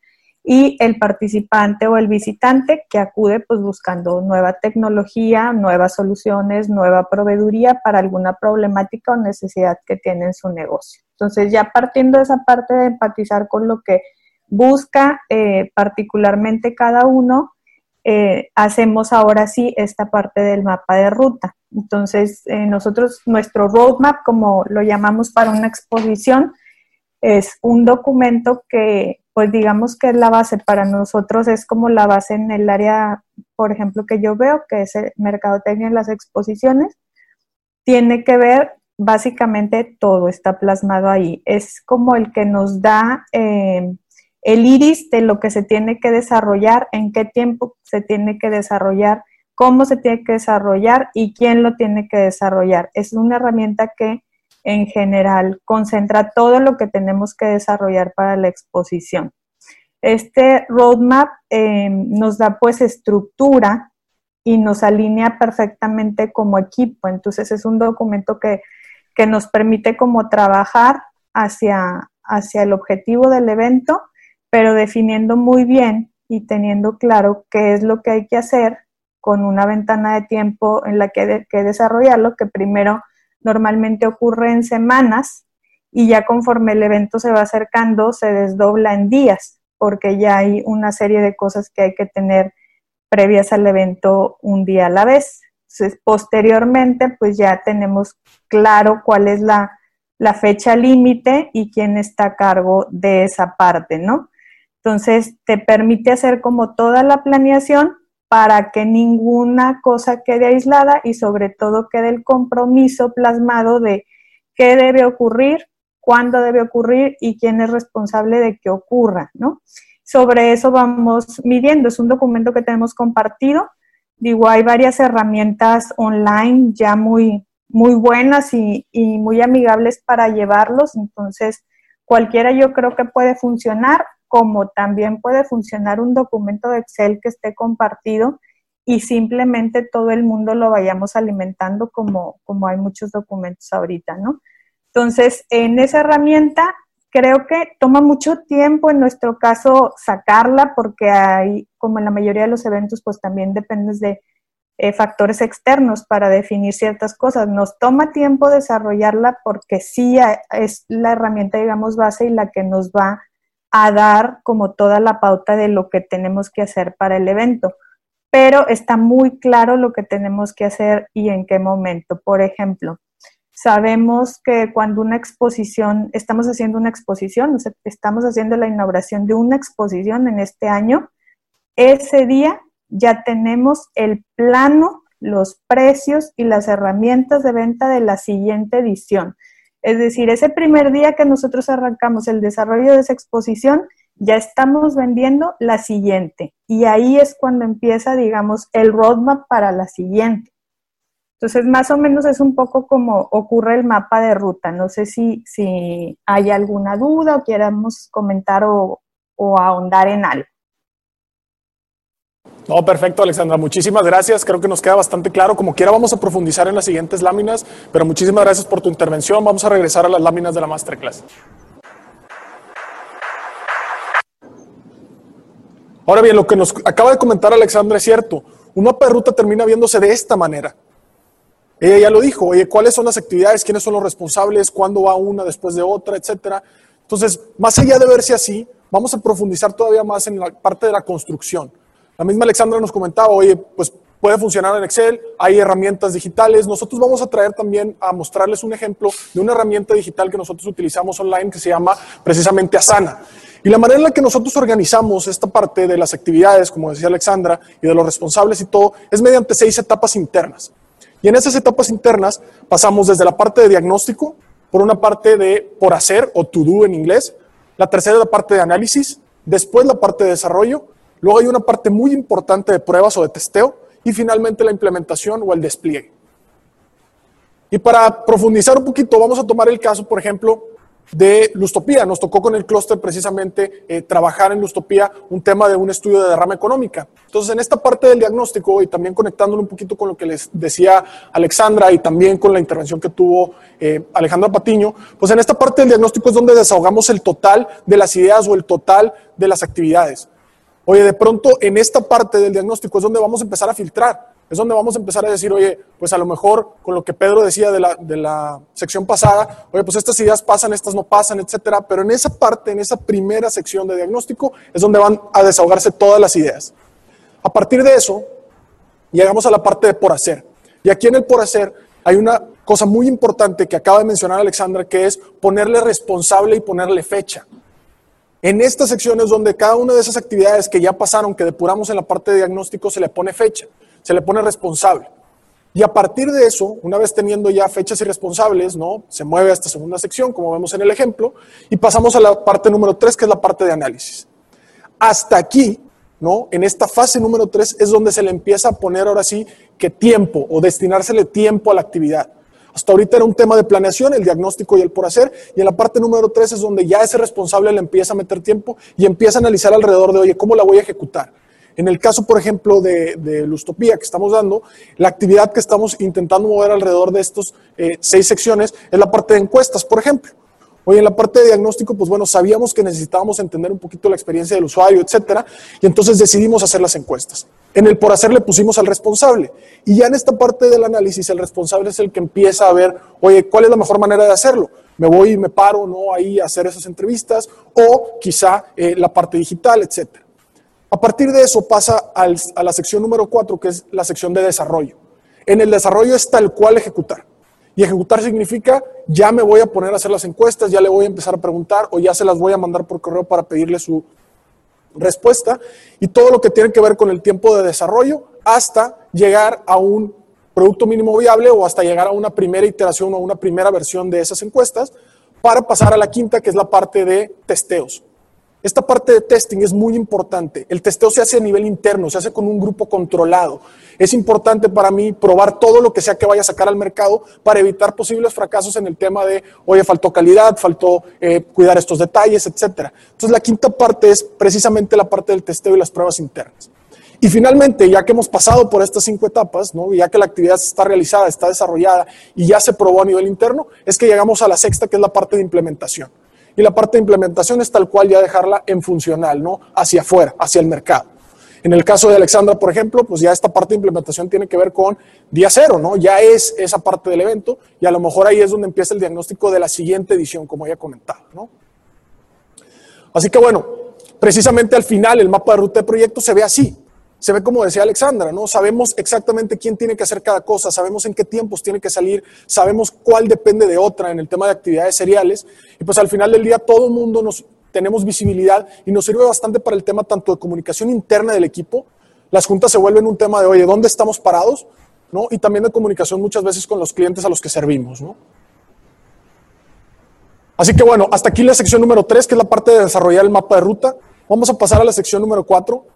y el participante o el visitante que acude pues buscando nueva tecnología, nuevas soluciones, nueva proveeduría para alguna problemática o necesidad que tiene en su negocio. Entonces ya partiendo de esa parte de empatizar con lo que busca eh, particularmente cada uno, eh, hacemos ahora sí esta parte del mapa de ruta. Entonces, eh, nosotros, nuestro roadmap, como lo llamamos para una exposición, es un documento que, pues digamos que es la base para nosotros, es como la base en el área, por ejemplo, que yo veo, que es el mercadotecnia en las exposiciones. Tiene que ver, básicamente todo está plasmado ahí. Es como el que nos da eh, el iris de lo que se tiene que desarrollar, en qué tiempo se tiene que desarrollar, cómo se tiene que desarrollar y quién lo tiene que desarrollar. Es una herramienta que en general concentra todo lo que tenemos que desarrollar para la exposición. Este roadmap eh, nos da pues estructura y nos alinea perfectamente como equipo. Entonces es un documento que, que nos permite como trabajar hacia, hacia el objetivo del evento pero definiendo muy bien y teniendo claro qué es lo que hay que hacer con una ventana de tiempo en la que hay que desarrollarlo, que primero normalmente ocurre en semanas y ya conforme el evento se va acercando se desdobla en días, porque ya hay una serie de cosas que hay que tener previas al evento un día a la vez. Entonces, posteriormente, pues ya tenemos claro cuál es la, la fecha límite y quién está a cargo de esa parte, ¿no? Entonces, te permite hacer como toda la planeación para que ninguna cosa quede aislada y sobre todo quede el compromiso plasmado de qué debe ocurrir, cuándo debe ocurrir y quién es responsable de que ocurra, ¿no? Sobre eso vamos midiendo, es un documento que tenemos compartido. Digo, hay varias herramientas online ya muy, muy buenas y, y muy amigables para llevarlos, entonces cualquiera yo creo que puede funcionar como también puede funcionar un documento de Excel que esté compartido y simplemente todo el mundo lo vayamos alimentando como, como hay muchos documentos ahorita, ¿no? Entonces, en esa herramienta creo que toma mucho tiempo en nuestro caso sacarla porque hay, como en la mayoría de los eventos, pues también dependes de eh, factores externos para definir ciertas cosas. Nos toma tiempo desarrollarla porque sí es la herramienta, digamos, base y la que nos va a dar como toda la pauta de lo que tenemos que hacer para el evento, pero está muy claro lo que tenemos que hacer y en qué momento. Por ejemplo, sabemos que cuando una exposición, estamos haciendo una exposición, estamos haciendo la inauguración de una exposición en este año, ese día ya tenemos el plano, los precios y las herramientas de venta de la siguiente edición. Es decir, ese primer día que nosotros arrancamos el desarrollo de esa exposición, ya estamos vendiendo la siguiente. Y ahí es cuando empieza, digamos, el roadmap para la siguiente. Entonces, más o menos es un poco como ocurre el mapa de ruta. No sé si, si hay alguna duda o quieramos comentar o, o ahondar en algo. No, perfecto, Alexandra. Muchísimas gracias. Creo que nos queda bastante claro. Como quiera, vamos a profundizar en las siguientes láminas, pero muchísimas gracias por tu intervención. Vamos a regresar a las láminas de la masterclass. Ahora bien, lo que nos acaba de comentar Alexandra es cierto. Un mapa de ruta termina viéndose de esta manera. Ella ya lo dijo, oye, ¿cuáles son las actividades? ¿Quiénes son los responsables? ¿Cuándo va una después de otra? Etcétera. Entonces, más allá de verse así, vamos a profundizar todavía más en la parte de la construcción. La misma Alexandra nos comentaba, oye, pues puede funcionar en Excel, hay herramientas digitales. Nosotros vamos a traer también a mostrarles un ejemplo de una herramienta digital que nosotros utilizamos online que se llama precisamente Asana. Y la manera en la que nosotros organizamos esta parte de las actividades, como decía Alexandra, y de los responsables y todo, es mediante seis etapas internas. Y en esas etapas internas pasamos desde la parte de diagnóstico, por una parte de por hacer o to do en inglés, la tercera la parte de análisis, después la parte de desarrollo, luego hay una parte muy importante de pruebas o de testeo, y finalmente la implementación o el despliegue. Y para profundizar un poquito, vamos a tomar el caso, por ejemplo, de Lustopía. Nos tocó con el clúster precisamente eh, trabajar en Lustopía un tema de un estudio de derrama económica. Entonces, en esta parte del diagnóstico y también conectándolo un poquito con lo que les decía Alexandra y también con la intervención que tuvo eh, Alejandra Patiño, pues en esta parte del diagnóstico es donde desahogamos el total de las ideas o el total de las actividades. Oye, de pronto en esta parte del diagnóstico es donde vamos a empezar a filtrar, es donde vamos a empezar a decir, oye, pues a lo mejor con lo que Pedro decía de la, de la sección pasada, oye, pues estas ideas pasan, estas no pasan, etcétera, pero en esa parte, en esa primera sección de diagnóstico, es donde van a desahogarse todas las ideas. A partir de eso, llegamos a la parte de por hacer. Y aquí en el por hacer hay una cosa muy importante que acaba de mencionar Alexandra, que es ponerle responsable y ponerle fecha. En esta sección es donde cada una de esas actividades que ya pasaron, que depuramos en la parte de diagnóstico, se le pone fecha, se le pone responsable. Y a partir de eso, una vez teniendo ya fechas y responsables, ¿no? Se mueve a esta segunda sección, como vemos en el ejemplo, y pasamos a la parte número tres, que es la parte de análisis. Hasta aquí, ¿no? En esta fase número tres es donde se le empieza a poner ahora sí que tiempo o destinársele tiempo a la actividad. Hasta ahorita era un tema de planeación, el diagnóstico y el por hacer, y en la parte número tres es donde ya ese responsable le empieza a meter tiempo y empieza a analizar alrededor de, oye, ¿cómo la voy a ejecutar? En el caso, por ejemplo, de, de Lustopía que estamos dando, la actividad que estamos intentando mover alrededor de estos eh, seis secciones es la parte de encuestas, por ejemplo. Hoy en la parte de diagnóstico, pues bueno, sabíamos que necesitábamos entender un poquito la experiencia del usuario, etcétera, y entonces decidimos hacer las encuestas. En el por hacer le pusimos al responsable. Y ya en esta parte del análisis, el responsable es el que empieza a ver, oye, ¿cuál es la mejor manera de hacerlo? Me voy y me paro, ¿no? Ahí a hacer esas entrevistas, o quizá eh, la parte digital, etcétera. A partir de eso pasa a la sección número cuatro, que es la sección de desarrollo. En el desarrollo es tal cual ejecutar. Y ejecutar significa ya me voy a poner a hacer las encuestas, ya le voy a empezar a preguntar o ya se las voy a mandar por correo para pedirle su respuesta y todo lo que tiene que ver con el tiempo de desarrollo hasta llegar a un producto mínimo viable o hasta llegar a una primera iteración o una primera versión de esas encuestas para pasar a la quinta que es la parte de testeos. Esta parte de testing es muy importante. El testeo se hace a nivel interno, se hace con un grupo controlado. Es importante para mí probar todo lo que sea que vaya a sacar al mercado para evitar posibles fracasos en el tema de, oye, faltó calidad, faltó eh, cuidar estos detalles, etc. Entonces, la quinta parte es precisamente la parte del testeo y las pruebas internas. Y finalmente, ya que hemos pasado por estas cinco etapas, ya que la actividad está realizada, está desarrollada y ya se probó a nivel interno, es que llegamos a la sexta, que es la parte de implementación. Y la parte de implementación es tal cual ya dejarla en funcional, ¿no? Hacia afuera, hacia el mercado. En el caso de Alexandra, por ejemplo, pues ya esta parte de implementación tiene que ver con día cero, ¿no? Ya es esa parte del evento y a lo mejor ahí es donde empieza el diagnóstico de la siguiente edición, como ya comentado, ¿no? Así que bueno, precisamente al final el mapa de ruta de proyecto se ve así se ve como decía Alexandra, ¿no? Sabemos exactamente quién tiene que hacer cada cosa, sabemos en qué tiempos tiene que salir, sabemos cuál depende de otra en el tema de actividades seriales. Y pues al final del día todo el mundo nos tenemos visibilidad y nos sirve bastante para el tema tanto de comunicación interna del equipo. Las juntas se vuelven un tema de, oye, ¿dónde estamos parados? ¿No? Y también de comunicación muchas veces con los clientes a los que servimos, ¿no? Así que bueno, hasta aquí la sección número 3, que es la parte de desarrollar el mapa de ruta. Vamos a pasar a la sección número 4,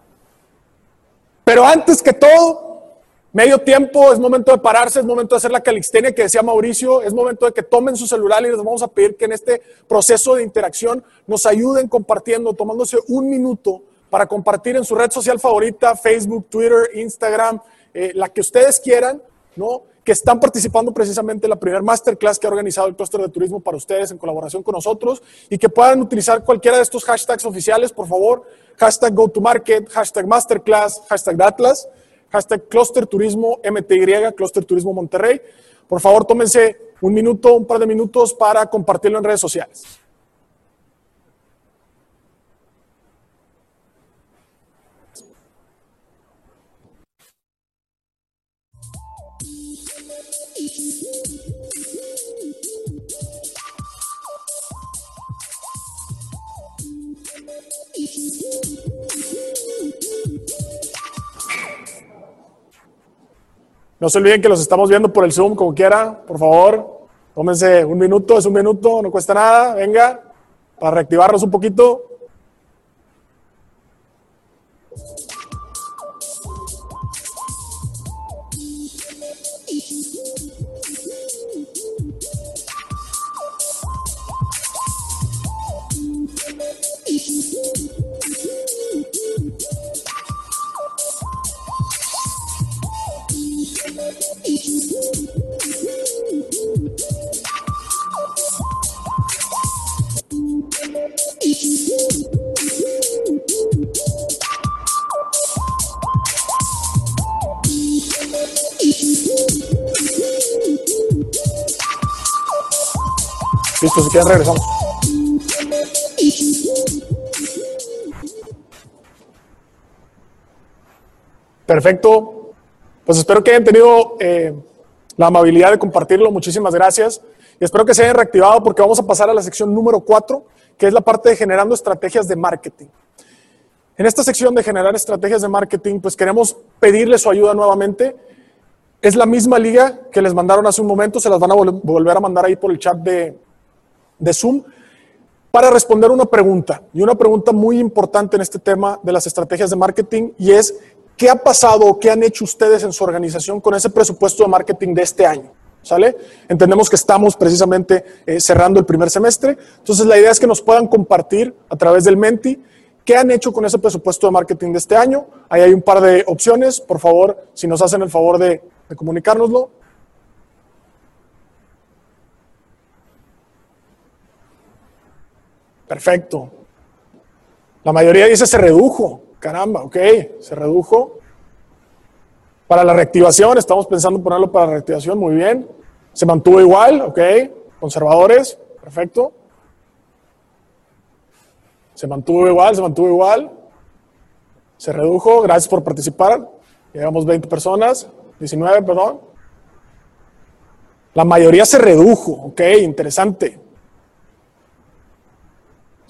pero antes que todo, medio tiempo, es momento de pararse, es momento de hacer la calixtenia que decía Mauricio, es momento de que tomen su celular y les vamos a pedir que en este proceso de interacción nos ayuden compartiendo, tomándose un minuto para compartir en su red social favorita, Facebook, Twitter, Instagram, eh, la que ustedes quieran, ¿no? Que están participando precisamente en la primera masterclass que ha organizado el clúster de turismo para ustedes en colaboración con nosotros y que puedan utilizar cualquiera de estos hashtags oficiales, por favor, hashtag GoToMarket, hashtag Masterclass, hashtag Atlas, hashtag Cluster Turismo MTY, Cluster Turismo Monterrey. Por favor, tómense un minuto, un par de minutos para compartirlo en redes sociales. No se olviden que los estamos viendo por el Zoom, como quiera, por favor. Tómense un minuto, es un minuto, no cuesta nada, venga, para reactivarnos un poquito. Si quieren regresamos. Perfecto. Pues espero que hayan tenido eh, la amabilidad de compartirlo. Muchísimas gracias. Y espero que se hayan reactivado porque vamos a pasar a la sección número 4, que es la parte de generando estrategias de marketing. En esta sección de generar estrategias de marketing, pues queremos pedirle su ayuda nuevamente. Es la misma liga que les mandaron hace un momento, se las van a volver a mandar ahí por el chat de, de Zoom para responder una pregunta, y una pregunta muy importante en este tema de las estrategias de marketing, y es, ¿qué ha pasado o qué han hecho ustedes en su organización con ese presupuesto de marketing de este año? ¿Sale? Entendemos que estamos precisamente eh, cerrando el primer semestre, entonces la idea es que nos puedan compartir a través del Menti qué han hecho con ese presupuesto de marketing de este año. Ahí hay un par de opciones, por favor, si nos hacen el favor de, de comunicárnoslo. Perfecto. La mayoría dice se redujo. Caramba, ok, se redujo. Para la reactivación, estamos pensando en ponerlo para la reactivación, muy bien. Se mantuvo igual, ok. Conservadores, perfecto. Se mantuvo igual, se mantuvo igual. Se redujo, gracias por participar. Llegamos 20 personas, 19, perdón. La mayoría se redujo, ok, interesante.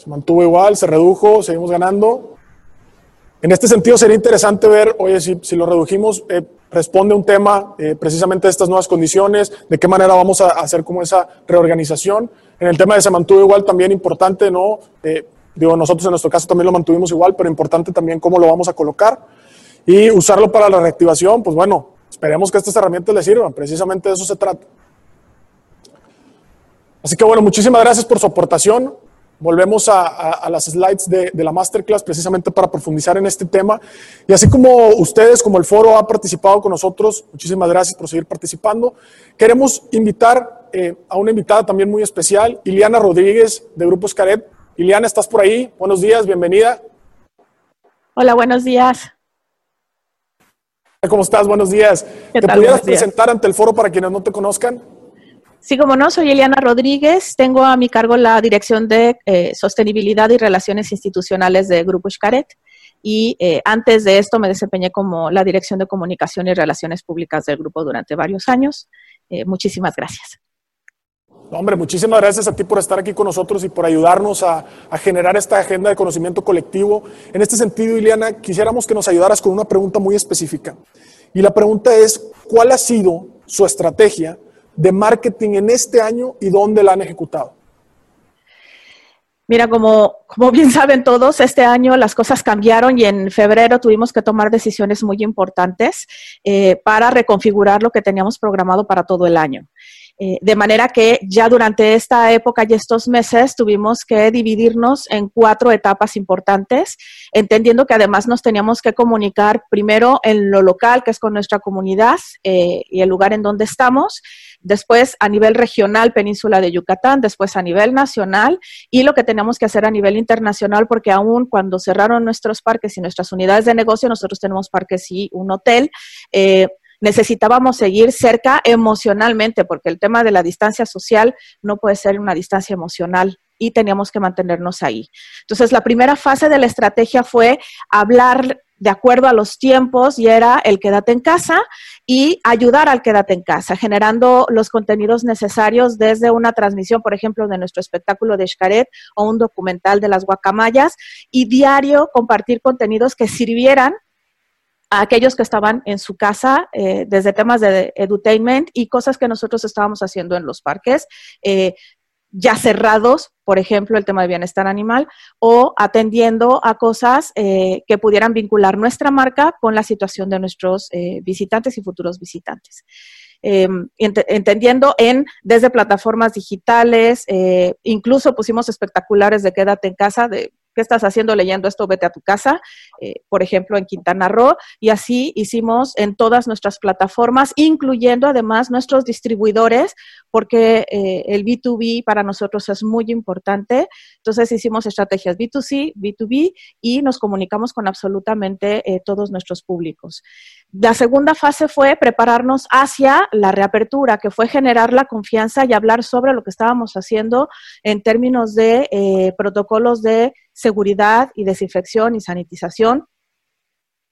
Mantuvo igual, se redujo, seguimos ganando. En este sentido sería interesante ver, oye, si, si lo redujimos, eh, responde un tema eh, precisamente de estas nuevas condiciones, de qué manera vamos a, hacer como esa reorganización. En el tema de se mantuvo igual también importante, ¿no? Eh, digo, nosotros en nuestro caso también lo mantuvimos igual, pero importante también cómo lo vamos a colocar. Y usarlo para la reactivación, pues bueno, esperemos que estas herramientas le sirvan, precisamente de eso se trata. Así que bueno, muchísimas gracias por su aportación. Volvemos a, las slides de, la masterclass precisamente para profundizar en este tema. Y así como ustedes, como el foro ha participado con nosotros, muchísimas gracias por seguir participando. Queremos invitar eh, a una invitada también muy especial, Iliana Rodríguez de Grupo Scaret. Iliana, ¿estás por ahí? Buenos días, bienvenida. Hola, buenos días. ¿Cómo estás? Buenos días. ¿Te pudieras presentar ante el foro para quienes no te conozcan? Sí, como no, soy Eliana Rodríguez, tengo a mi cargo la Dirección de eh, Sostenibilidad y Relaciones Institucionales de Grupo Xcaret y eh, antes de esto me desempeñé como la Dirección de Comunicación y Relaciones Públicas del grupo durante varios años. Eh, muchísimas gracias. Hombre, muchísimas gracias a ti por estar aquí con nosotros y por ayudarnos a, a, generar esta agenda de conocimiento colectivo. En este sentido, Ileana, quisiéramos que nos ayudaras con una pregunta muy específica. Y la pregunta es, ¿cuál ha sido su estrategia de marketing en este año y dónde la han ejecutado? Mira, como, como bien saben todos, este año las cosas cambiaron y en febrero tuvimos que tomar decisiones muy importantes eh, para reconfigurar lo que teníamos programado para todo el año. Eh, de manera que ya durante esta época y estos meses tuvimos que dividirnos en cuatro etapas importantes, entendiendo que además nos teníamos que comunicar primero en lo local, que es con nuestra comunidad eh, y el lugar en donde estamos, después a nivel regional, península de Yucatán, después a nivel nacional y lo que tenemos que hacer a nivel internacional, porque aún cuando cerraron nuestros parques y nuestras unidades de negocio, nosotros tenemos parques y un hotel. Eh, necesitábamos seguir cerca emocionalmente, porque el tema de la distancia social no puede ser una distancia emocional y teníamos que mantenernos ahí. Entonces, la primera fase de la estrategia fue hablar de acuerdo a los tiempos y era el quédate en casa y ayudar al quédate en casa, generando los contenidos necesarios desde una transmisión, por ejemplo, de nuestro espectáculo de Xcaret o un documental de las guacamayas y diario compartir contenidos que sirvieran a aquellos que estaban en su casa eh, desde temas de edutainment y cosas que nosotros estábamos haciendo en los parques. Eh, ya cerrados, por ejemplo, el tema de bienestar animal, o atendiendo a cosas eh, que pudieran vincular nuestra marca con la situación de nuestros visitantes y futuros visitantes. Em, entendiendo en desde plataformas digitales, incluso pusimos espectaculares de quédate en casa, de ¿Qué estás haciendo leyendo esto? Vete a tu casa, eh, por ejemplo, en Quintana Roo. Y así hicimos en todas nuestras plataformas, incluyendo además nuestros distribuidores, porque eh, el B2B para nosotros es muy importante. Entonces hicimos estrategias B2C, B2B y nos comunicamos con absolutamente eh, todos nuestros públicos. La segunda fase fue prepararnos hacia la reapertura, que fue generar la confianza y hablar sobre lo que estábamos haciendo en términos de protocolos de seguridad y desinfección y sanitización,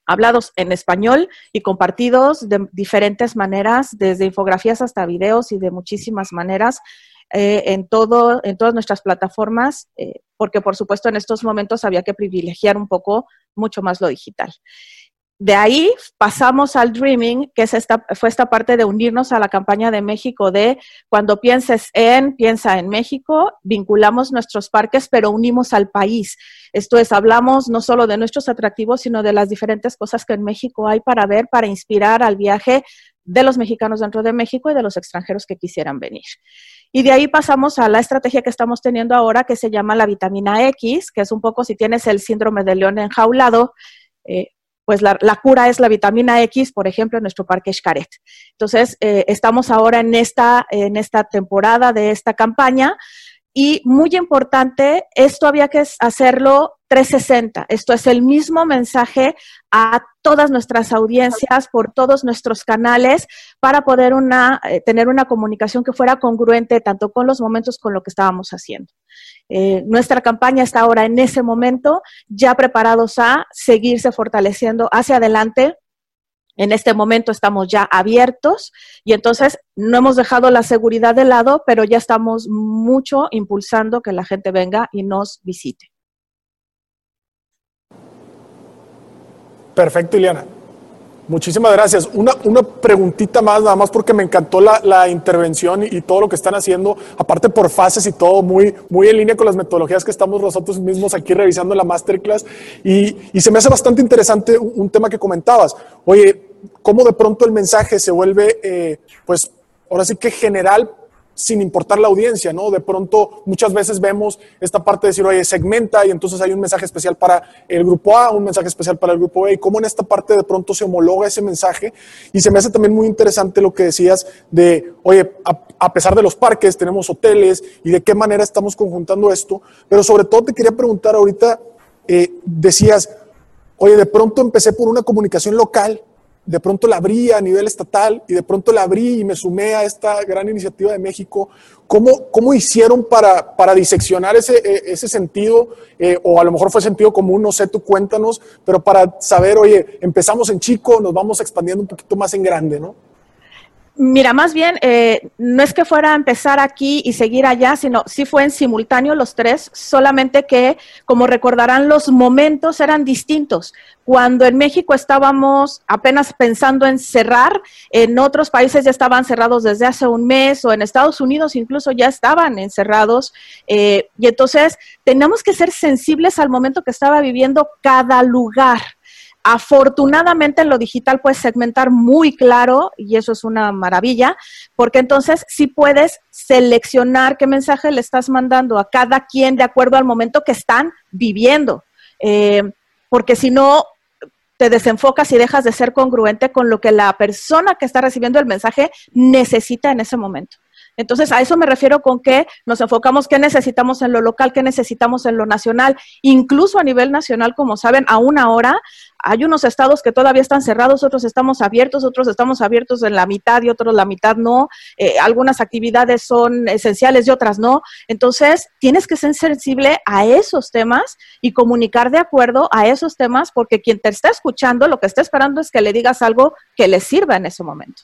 hablados en español y compartidos de diferentes maneras, desde infografías hasta videos y de muchísimas maneras eh, en, todo, en todas nuestras plataformas, eh, porque por supuesto en estos momentos había que privilegiar un poco mucho más lo digital. De ahí pasamos al Dreaming, que es esta, fue esta parte de unirnos a la campaña de México de cuando pienses en, piensa en México, vinculamos nuestros parques, pero unimos al país. Esto es, hablamos no solo de nuestros atractivos, sino de las diferentes cosas que en México hay para ver, para inspirar al viaje de los mexicanos dentro de México y de los extranjeros que quisieran venir. Y de ahí pasamos a la estrategia que estamos teniendo ahora, que se llama la vitamina X, que es un poco si tienes el síndrome de león enjaulado, eh, pues la, cura es la vitamina X, por ejemplo, en nuestro parque Xcaret. Entonces, eh, estamos ahora en esta, en esta temporada de esta campaña y muy importante, esto había que hacerlo 360. Esto es el mismo mensaje a todas nuestras audiencias por todos nuestros canales para poder una, eh, tener una comunicación que fuera congruente tanto con los momentos con lo que estábamos haciendo. Eh, nuestra campaña está ahora en ese momento, ya preparados a seguirse fortaleciendo hacia adelante. En este momento estamos ya abiertos y entonces no hemos dejado la seguridad de lado, pero ya estamos mucho impulsando que la gente venga y nos visite. Perfecto, Ileana. Muchísimas gracias. Una, una preguntita más, nada más porque me encantó la, la, intervención y, todo lo que están haciendo, aparte por fases y todo, muy, muy en línea con las metodologías que estamos nosotros mismos aquí revisando la masterclass. Y, y se me hace bastante interesante un, tema que comentabas. Oye, cómo de pronto el mensaje se vuelve, eh, pues, ahora sí que general sin importar la audiencia, ¿no? De pronto muchas veces vemos esta parte de decir, oye, segmenta y entonces hay un mensaje especial para el grupo A, un mensaje especial para el grupo B, y cómo en esta parte de pronto se homologa ese mensaje. Y se me hace también muy interesante lo que decías de, oye, a, pesar de los parques, tenemos hoteles y de qué manera estamos conjuntando esto, pero sobre todo te quería preguntar ahorita, eh, decías, oye, de pronto empecé por una comunicación local de pronto la abrí a nivel estatal y de pronto la abrí y me sumé a esta gran iniciativa de México. ¿Cómo, cómo hicieron para, para diseccionar ese, e, ese sentido? Eh, o a lo mejor fue sentido común, no sé, tú cuéntanos, pero para saber, oye, empezamos en chico, nos vamos expandiendo un poquito más en grande, ¿no? Mira, más bien, eh, no es que fuera a empezar aquí y seguir allá, sino sí fue en simultáneo los tres, solamente que, como recordarán, los momentos eran distintos. Cuando en México estábamos apenas pensando en cerrar, en otros países ya estaban cerrados desde hace un mes o en Estados Unidos incluso ya estaban encerrados. Eh, y entonces tenemos que ser sensibles al momento que estaba viviendo cada lugar. Afortunadamente en lo digital puedes segmentar muy claro y eso es una maravilla, porque entonces sí puedes seleccionar qué mensaje le estás mandando a cada quien de acuerdo al momento que están viviendo. Eh, porque si no, te desenfocas y dejas de ser congruente con lo que la persona que está recibiendo el mensaje necesita en ese momento. Entonces, a eso me refiero con que nos enfocamos qué necesitamos en lo local, qué necesitamos en lo nacional, incluso a nivel nacional, como saben, aún ahora hay unos estados que todavía están cerrados, otros estamos abiertos, otros estamos abiertos en la mitad y otros la mitad no. Eh, algunas actividades son esenciales y otras no. Entonces, tienes que ser sensible a esos temas y comunicar de acuerdo a esos temas, porque quien te está escuchando, lo que está esperando es que le digas algo que le sirva en ese momento.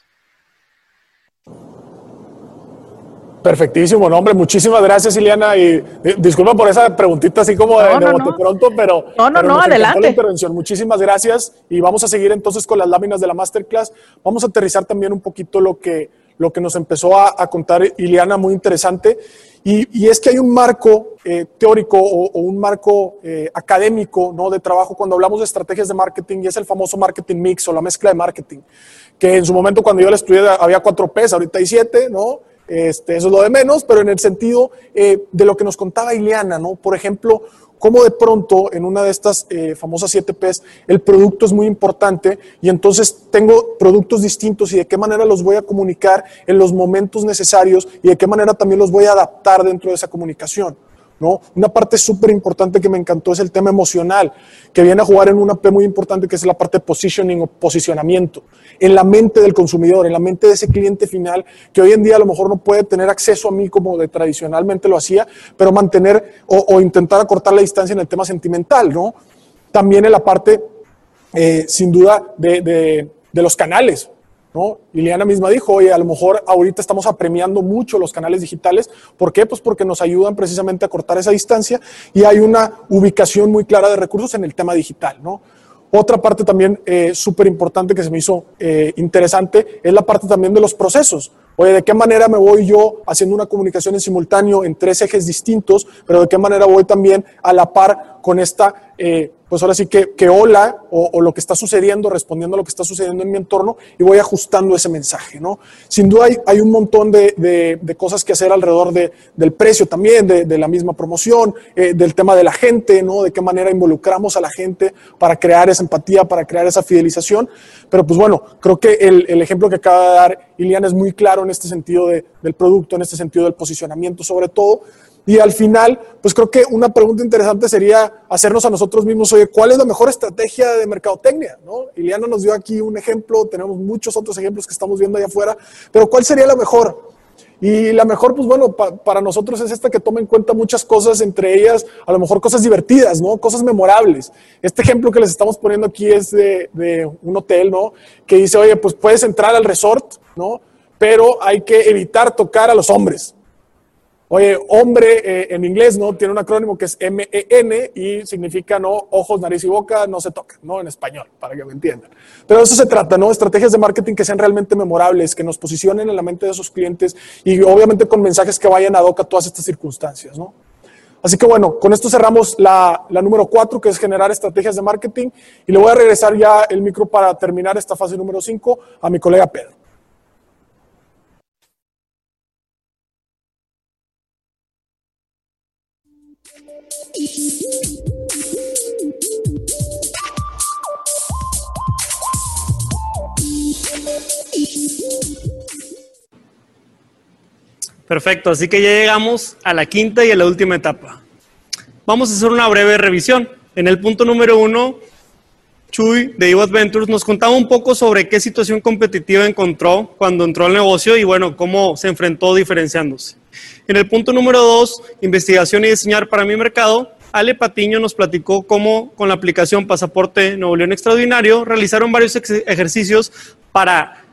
Perfectísimo, no, hombre, muchísimas gracias, Ileana. Y, disculpa por esa preguntita así como de, no, pronto, pero. No, no, no, adelante. La intervención. Muchísimas gracias. Y vamos a seguir entonces con las láminas de la masterclass. Vamos a aterrizar también un poquito lo que, lo que nos empezó a, contar Ileana, muy interesante. Y, es que hay un marco eh, teórico o, un marco eh, académico ¿no? de trabajo cuando hablamos de estrategias de marketing y es el famoso marketing mix o la mezcla de marketing, que en su momento cuando yo la estudié había cuatro P's, ahorita hay siete, ¿no? Este, eso es lo de menos, pero en el sentido eh, de lo que nos contaba Ileana, ¿no? Por ejemplo, cómo de pronto en una de estas eh, famosas 7 Ps el producto es muy importante y entonces tengo productos distintos y de qué manera los voy a comunicar en los momentos necesarios y de qué manera también los voy a adaptar dentro de esa comunicación. Una parte súper importante que me encantó es el tema emocional, que viene a jugar en una P muy importante que es la parte de positioning o posicionamiento, en la mente del consumidor, en la mente de ese cliente final que hoy en día a lo mejor no puede tener acceso a mí como de tradicionalmente lo hacía, pero mantener o, intentar acortar la distancia en el tema sentimental, ¿no? También en la parte, eh, sin duda, de los canales, ¿no? Liliana misma dijo, oye, a lo mejor ahorita estamos apremiando mucho los canales digitales. ¿Por qué? Pues porque nos ayudan precisamente a cortar esa distancia y hay una ubicación muy clara de recursos en el tema digital, ¿no? Otra parte también eh, súper importante que se me hizo eh, interesante es la parte también de los procesos. Oye, ¿de qué manera me voy yo haciendo una comunicación en simultáneo en tres ejes distintos, pero de qué manera voy también a la par con esta eh, pues ahora sí que, que hola o, lo que está sucediendo, respondiendo a lo que está sucediendo en mi entorno y voy ajustando ese mensaje, ¿no? Sin duda hay, hay un montón de, de, cosas que hacer alrededor de, del precio también, de, la misma promoción, eh, del tema de la gente, ¿no? De qué manera involucramos a la gente para crear esa empatía, para crear esa fidelización. Pero pues bueno, creo que el, el ejemplo que acaba de dar Iliana es muy claro en este sentido del producto, en este sentido del posicionamiento sobre todo. Y al final, pues creo que una pregunta interesante sería hacernos a nosotros mismos, oye, ¿cuál es la mejor estrategia de mercadotecnia? ¿No? Iliana nos dio aquí un ejemplo, tenemos muchos otros ejemplos que estamos viendo allá afuera, pero ¿cuál sería la mejor? Y la mejor, pues bueno, para nosotros es esta que toma en cuenta muchas cosas, entre ellas a lo mejor cosas divertidas, ¿no? Cosas memorables. Este ejemplo que les estamos poniendo aquí es de, de un hotel, ¿no? Que dice, oye, pues puedes entrar al resort, ¿no? Pero hay que evitar tocar a los hombres. Oye, hombre eh, en inglés, ¿no? Tiene un acrónimo que es M-E-N y significa, ¿no? Ojos, nariz y boca no se tocan, ¿no? En español, para que me entiendan. Pero de eso se trata, ¿no? Estrategias de marketing que sean realmente memorables, que nos posicionen en la mente de esos clientes y obviamente con mensajes que vayan a hoc a todas estas circunstancias, ¿no? Así que bueno, con esto cerramos la número cuatro, que es generar estrategias de marketing. Y le voy a regresar ya el micro para terminar esta fase número cinco a mi colega Pedro. Perfecto, así que ya llegamos a la quinta y a la última etapa. Vamos a hacer una breve revisión. En el punto número uno, Chuy de Evo Adventures nos contaba un poco sobre qué situación competitiva encontró cuando entró al negocio y bueno, cómo se enfrentó diferenciándose. En el punto número dos, investigación y diseñar para mi mercado, Ale Patiño nos platicó cómo con la aplicación Pasaporte Nuevo León Extraordinario realizaron varios ejercicios para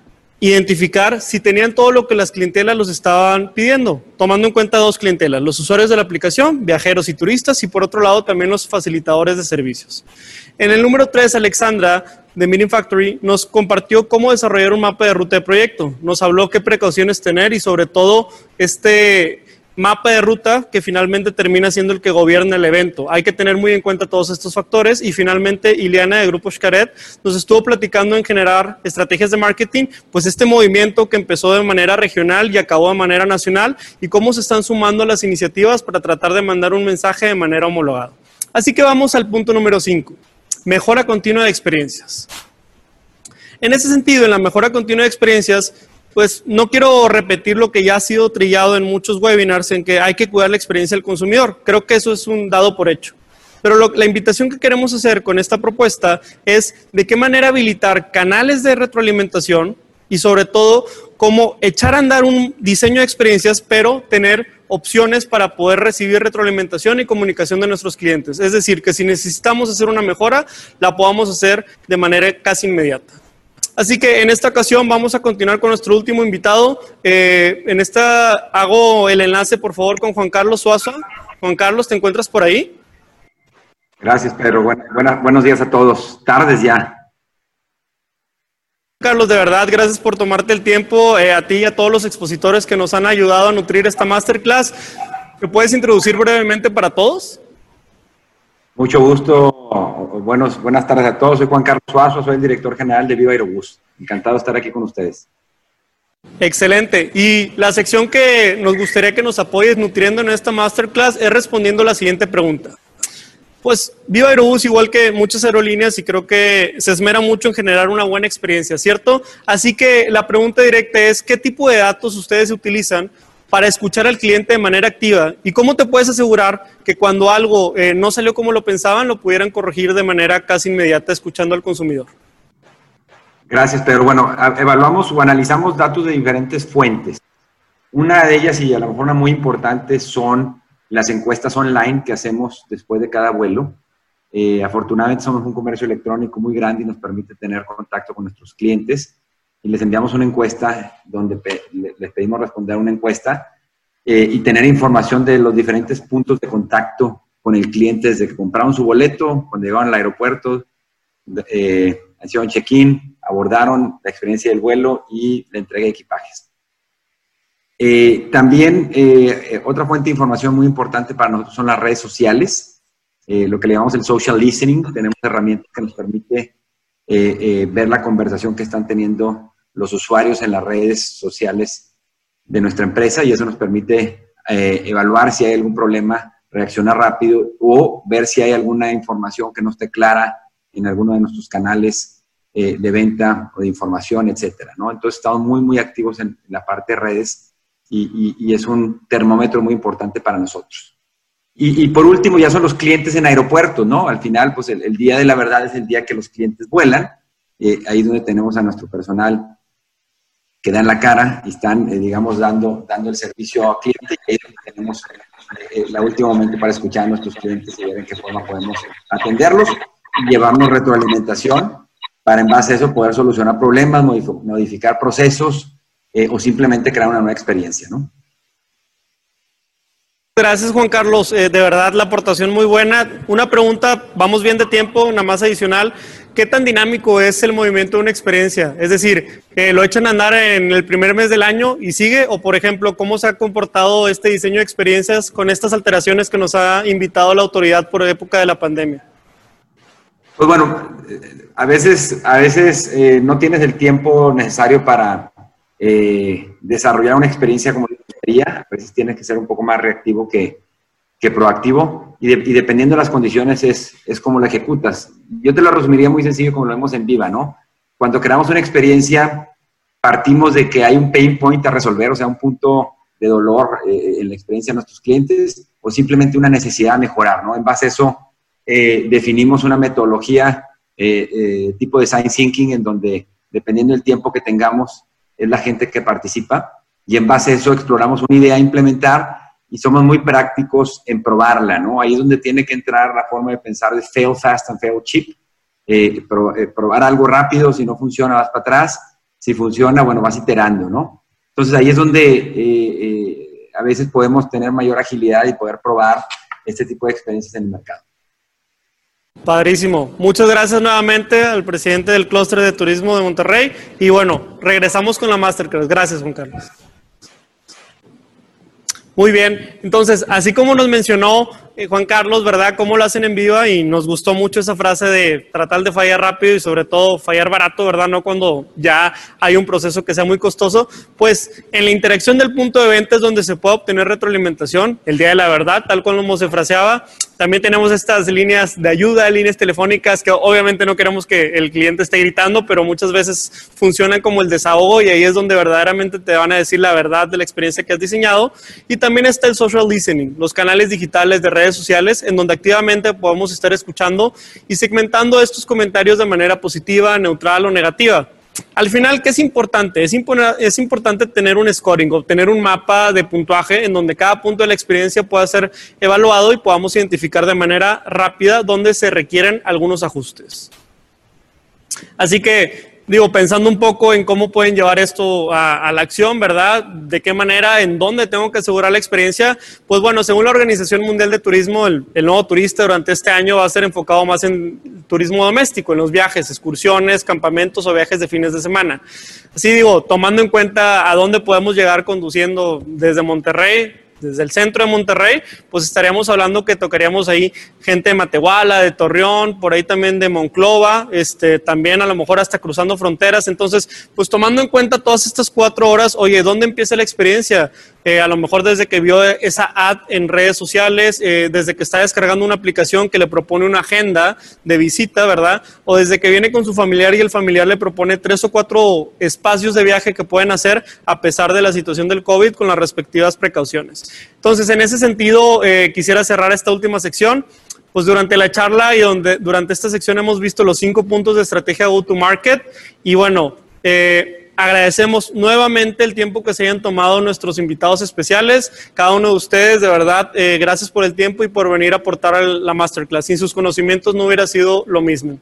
identificar si tenían todo lo que las clientelas los estaban pidiendo, tomando en cuenta dos clientelas, los usuarios de la aplicación, viajeros y turistas, y por otro lado también los facilitadores de servicios. En el número 3, Alexandra de Meeting Factory nos compartió cómo desarrollar un mapa de ruta de proyecto, nos habló qué precauciones tener y sobre todo este mapa de ruta que finalmente termina siendo el que gobierna el evento. Hay que tener muy en cuenta todos estos factores y finalmente Ileana de Grupo Xcaret nos estuvo platicando en generar estrategias de marketing, pues este movimiento que empezó de manera regional y acabó de manera nacional y cómo se están sumando las iniciativas para tratar de mandar un mensaje de manera homologada. Así que vamos al punto número 5, mejora continua de experiencias. En ese sentido, en la mejora continua de experiencias, pues no quiero repetir lo que ya ha sido trillado en muchos webinars en que hay que cuidar la experiencia del consumidor. Creo que eso es un dado por hecho. Pero la invitación que queremos hacer con esta propuesta es de qué manera habilitar canales de retroalimentación y sobre todo cómo echar a andar un diseño de experiencias, pero tener opciones para poder recibir retroalimentación y comunicación de nuestros clientes. Es decir, que si necesitamos hacer una mejora, la podamos hacer de manera casi inmediata. Así que en esta ocasión vamos a continuar con nuestro último invitado. Eh, en esta hago el enlace, por favor, con Juan Carlos Suazo. Juan Carlos, ¿te encuentras por ahí? Gracias, Pedro. buenos días a todos. Tardes ya. Carlos, de verdad, gracias por tomarte el tiempo, eh, a ti y a todos los expositores que nos han ayudado a nutrir esta masterclass. ¿Te puedes introducir brevemente para todos? Mucho gusto. Buenos, buenas tardes a todos. Soy Juan Carlos Suazo, soy el director general de Viva Aerobús. Encantado de estar aquí con ustedes. Excelente. Y la sección que nos gustaría que nos apoyes nutriendo en esta masterclass es respondiendo la siguiente pregunta. Pues Viva Aerobús, igual que muchas aerolíneas, y creo que se esmera mucho en generar una buena experiencia, ¿cierto? Así que la pregunta directa es, ¿qué tipo de datos ustedes utilizan para escuchar al cliente de manera activa? ¿Y cómo te puedes asegurar que cuando algo eh, no salió como lo pensaban, lo pudieran corregir de manera casi inmediata escuchando al consumidor? Gracias, Pedro. Bueno, evaluamos o analizamos datos de diferentes fuentes. Una de ellas, y a lo mejor una muy importante, son las encuestas online que hacemos después de cada vuelo. Eh, afortunadamente somos un comercio electrónico muy grande y nos permite tener contacto con nuestros clientes y les enviamos una encuesta donde les pedimos responder una encuesta eh, y tener información de los diferentes puntos de contacto con el cliente desde que compraron su boleto, cuando llegaron al aeropuerto, eh, hicieron check-in, abordaron la experiencia del vuelo y la entrega de equipajes. Eh, también eh, otra fuente de información muy importante para nosotros son las redes sociales, eh, lo que le llamamos el social listening. Tenemos herramientas que nos permite ver la conversación que están teniendo los usuarios en las redes sociales de nuestra empresa y eso nos permite evaluar si hay algún problema, reaccionar rápido o ver si hay alguna información que no esté clara en alguno de nuestros canales eh, de venta o de información, etcétera, ¿no? Entonces estamos muy, muy activos en, la parte de redes y, es un termómetro muy importante para nosotros. Y, por último, ya son los clientes en aeropuertos, ¿no? Al final, pues el, día de la verdad es el día que los clientes vuelan, eh, ahí donde tenemos a nuestro personal que dan la cara y están, eh, digamos, dando, dando el servicio al cliente y ahí tenemos el último momento para escuchar a nuestros clientes y ver en qué forma podemos atenderlos llevarnos retroalimentación para en base a eso poder solucionar problemas, modificar procesos eh, o simplemente crear una nueva experiencia, ¿no? Gracias Juan Carlos, eh, de verdad la aportación muy buena. Una pregunta, vamos bien de tiempo, una más adicional. ¿Qué tan dinámico es el movimiento de una experiencia? Es decir, ¿lo echan a andar en el primer mes del año y sigue? O, por ejemplo, ¿cómo se ha comportado este diseño de experiencias con estas alteraciones que nos ha invitado la autoridad por época de la pandemia? Pues bueno, a veces, a veces eh, no tienes el tiempo necesario para eh, desarrollar una experiencia como. A veces tienes que ser un poco más reactivo que, que proactivo y, dependiendo de las condiciones es, es como lo ejecutas. Yo te lo resumiría muy sencillo como lo vemos en Viva, ¿no? Cuando creamos una experiencia, partimos de que hay un pain point a resolver, o sea, un punto de dolor eh, en la experiencia de nuestros clientes o simplemente una necesidad a mejorar, ¿no? En base a eso eh, definimos una metodología tipo de design thinking en donde, dependiendo del tiempo que tengamos, es la gente que participa y en base a eso exploramos una idea a implementar y somos muy prácticos en probarla, ¿no? Ahí es donde tiene que entrar la forma de pensar de fail fast and fail cheap. probar algo rápido, si no funciona vas para atrás, si funciona, bueno, vas iterando, ¿no? Entonces ahí es donde a veces podemos tener mayor agilidad y poder probar este tipo de experiencias en el mercado. Padrísimo. Muchas gracias nuevamente al presidente del Clúster de Turismo de Monterrey. Y bueno, regresamos con la Masterclass. Gracias, Juan Carlos. Muy bien. Entonces, así como nos mencionó eh, Juan Carlos, ¿verdad? ¿Cómo lo hacen en viva? Y nos gustó mucho esa frase de tratar de fallar rápido y sobre todo fallar barato, ¿verdad? No cuando ya hay un proceso que sea muy costoso. Pues en la interacción del punto de venta es donde se puede obtener retroalimentación, el día de la verdad, tal como se fraseaba. También tenemos estas líneas de ayuda, líneas telefónicas que obviamente no queremos que el cliente esté gritando, pero muchas veces funcionan como el desahogo y ahí es donde verdaderamente te van a decir la verdad de la experiencia que has diseñado. Y también está el social listening, los canales digitales de redes sociales en donde activamente podemos estar escuchando y segmentando estos comentarios de manera positiva, neutral o negativa. Al final, ¿qué es importante? Es, es, importante tener un scoring, obtener un mapa de puntuaje en donde cada punto de la experiencia pueda ser evaluado y podamos identificar de manera rápida dónde se requieren algunos ajustes. Así que digo, pensando un poco en cómo pueden llevar esto a, la acción, ¿verdad? De qué manera, en dónde tengo que asegurar la experiencia. Pues bueno, según la Organización Mundial de Turismo, el, nuevo turista durante este año va a ser enfocado más en turismo doméstico, en los viajes, excursiones, campamentos o viajes de fines de semana. Así digo, tomando en cuenta a dónde podemos llegar conduciendo desde Monterrey, desde el centro de Monterrey, pues estaríamos hablando que tocaríamos ahí gente de Matehuala, de Torreón, por ahí también de Monclova, este, también a lo mejor hasta cruzando fronteras. Entonces, pues tomando en cuenta todas estas cuatro horas, oye, ¿dónde empieza la experiencia? Eh, a lo mejor desde que vio esa ad en redes sociales, eh, desde que está descargando una aplicación que le propone una agenda de visita, ¿verdad? O desde que viene con su familiar y el familiar le propone tres o cuatro espacios de viaje que pueden hacer a pesar de la situación del COVID con las respectivas precauciones. Entonces, en ese sentido, eh, quisiera cerrar esta última sección. Pues durante la charla y donde, durante esta sección hemos visto los cinco puntos de estrategia go-to-market y bueno, Agradecemos nuevamente el tiempo que se hayan tomado nuestros invitados especiales. Cada uno de ustedes, de verdad, eh, gracias por el tiempo y por venir a aportar a la masterclass. Sin sus conocimientos no hubiera sido lo mismo.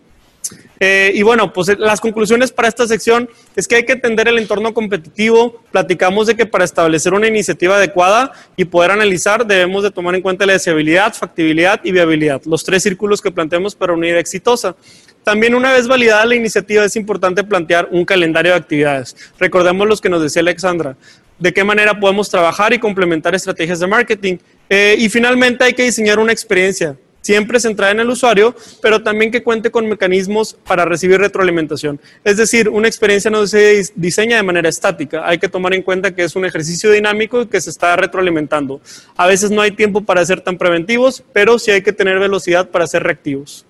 Eh, y bueno, pues las conclusiones para esta sección es que hay que entender el entorno competitivo. Platicamos de que para establecer una iniciativa adecuada y poder analizar debemos de tomar en cuenta la deseabilidad, factibilidad y viabilidad, los tres círculos que planteamos para una idea exitosa. También una vez validada la iniciativa es importante plantear un calendario de actividades. Recordemos los que nos decía Alexandra, de qué manera podemos trabajar y complementar estrategias de marketing. Eh, y finalmente hay que diseñar una experiencia, siempre centrada en el usuario, pero también que cuente con mecanismos para recibir retroalimentación. Es decir, una experiencia no se diseña de manera estática, hay que tomar en cuenta que es un ejercicio dinámico y que se está retroalimentando. A veces no hay tiempo para ser tan preventivos, pero sí hay que tener velocidad para ser reactivos.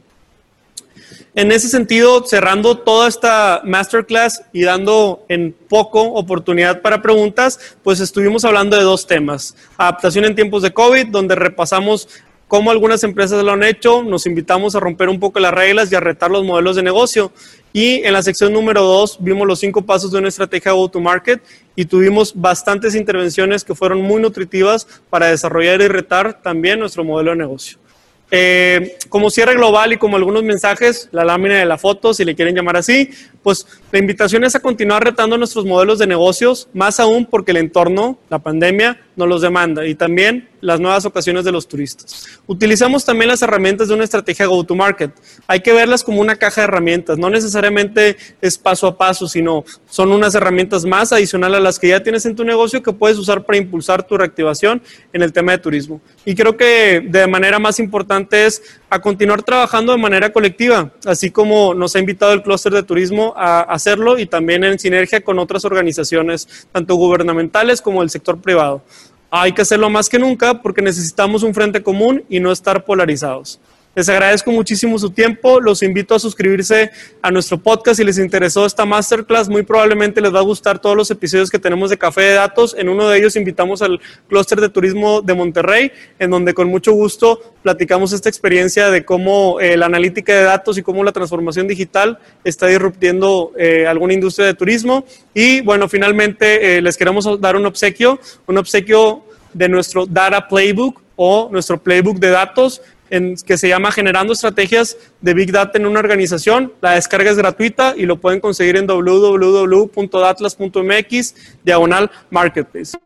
En ese sentido, cerrando toda esta masterclass y dando en poco oportunidad para preguntas, pues estuvimos hablando de dos temas. Adaptación en tiempos de COVID, donde repasamos cómo algunas empresas lo han hecho, nos invitamos a romper un poco las reglas y a retar los modelos de negocio. Y en la sección número dos vimos los cinco pasos de una estrategia go-to-market y tuvimos bastantes intervenciones que fueron muy nutritivas para desarrollar y retar también nuestro modelo de negocio. Eh, como cierre global y como algunos mensajes, la lámina de la foto, si le quieren llamar así, pues la invitación es a continuar retando nuestros modelos de negocios, más aún porque el entorno, la pandemia, nos los demanda y también las nuevas ocasiones de los turistas. Utilizamos también las herramientas de una estrategia go-to-market. Hay que verlas como una caja de herramientas, no necesariamente es paso a paso, sino son unas herramientas más adicionales a las que ya tienes en tu negocio que puedes usar para impulsar tu reactivación en el tema de turismo. Y creo que de manera más importante es a continuar trabajando de manera colectiva, así como nos ha invitado el clúster de turismo a hacerlo y también en sinergia con otras organizaciones, tanto gubernamentales como del sector privado. Hay que hacerlo más que nunca porque necesitamos un frente común y no estar polarizados. Les agradezco muchísimo su tiempo. Los invito a suscribirse a nuestro podcast si les interesó esta masterclass. Muy probablemente les va a gustar todos los episodios que tenemos de Café de Datos. En uno de ellos invitamos al clúster de turismo de Monterrey, en donde con mucho gusto platicamos esta experiencia de cómo eh, la analítica de datos y cómo la transformación digital está disruptiendo eh, alguna industria de turismo. Y bueno, finalmente eh, les queremos dar un obsequio, un obsequio de nuestro Data Playbook o nuestro Playbook de datos en, que se llama Generando Estrategias de Big Data en una organización. La descarga es gratuita y lo pueden conseguir en www.datlas.mx diagonal marketplace.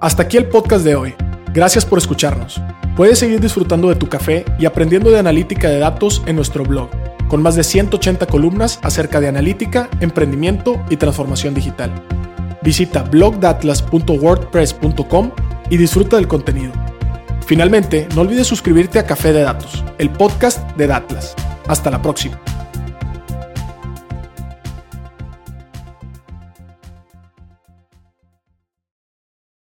Hasta aquí el podcast de hoy. Gracias por escucharnos. Puedes seguir disfrutando de tu café y aprendiendo de analítica de datos en nuestro blog, con más de 180 columnas acerca de analítica, emprendimiento y transformación digital. Visita blogdatlas.wordpress.com y disfruta del contenido. Finalmente, no olvides suscribirte a Café de Datos, el podcast de Datlas. Hasta la próxima.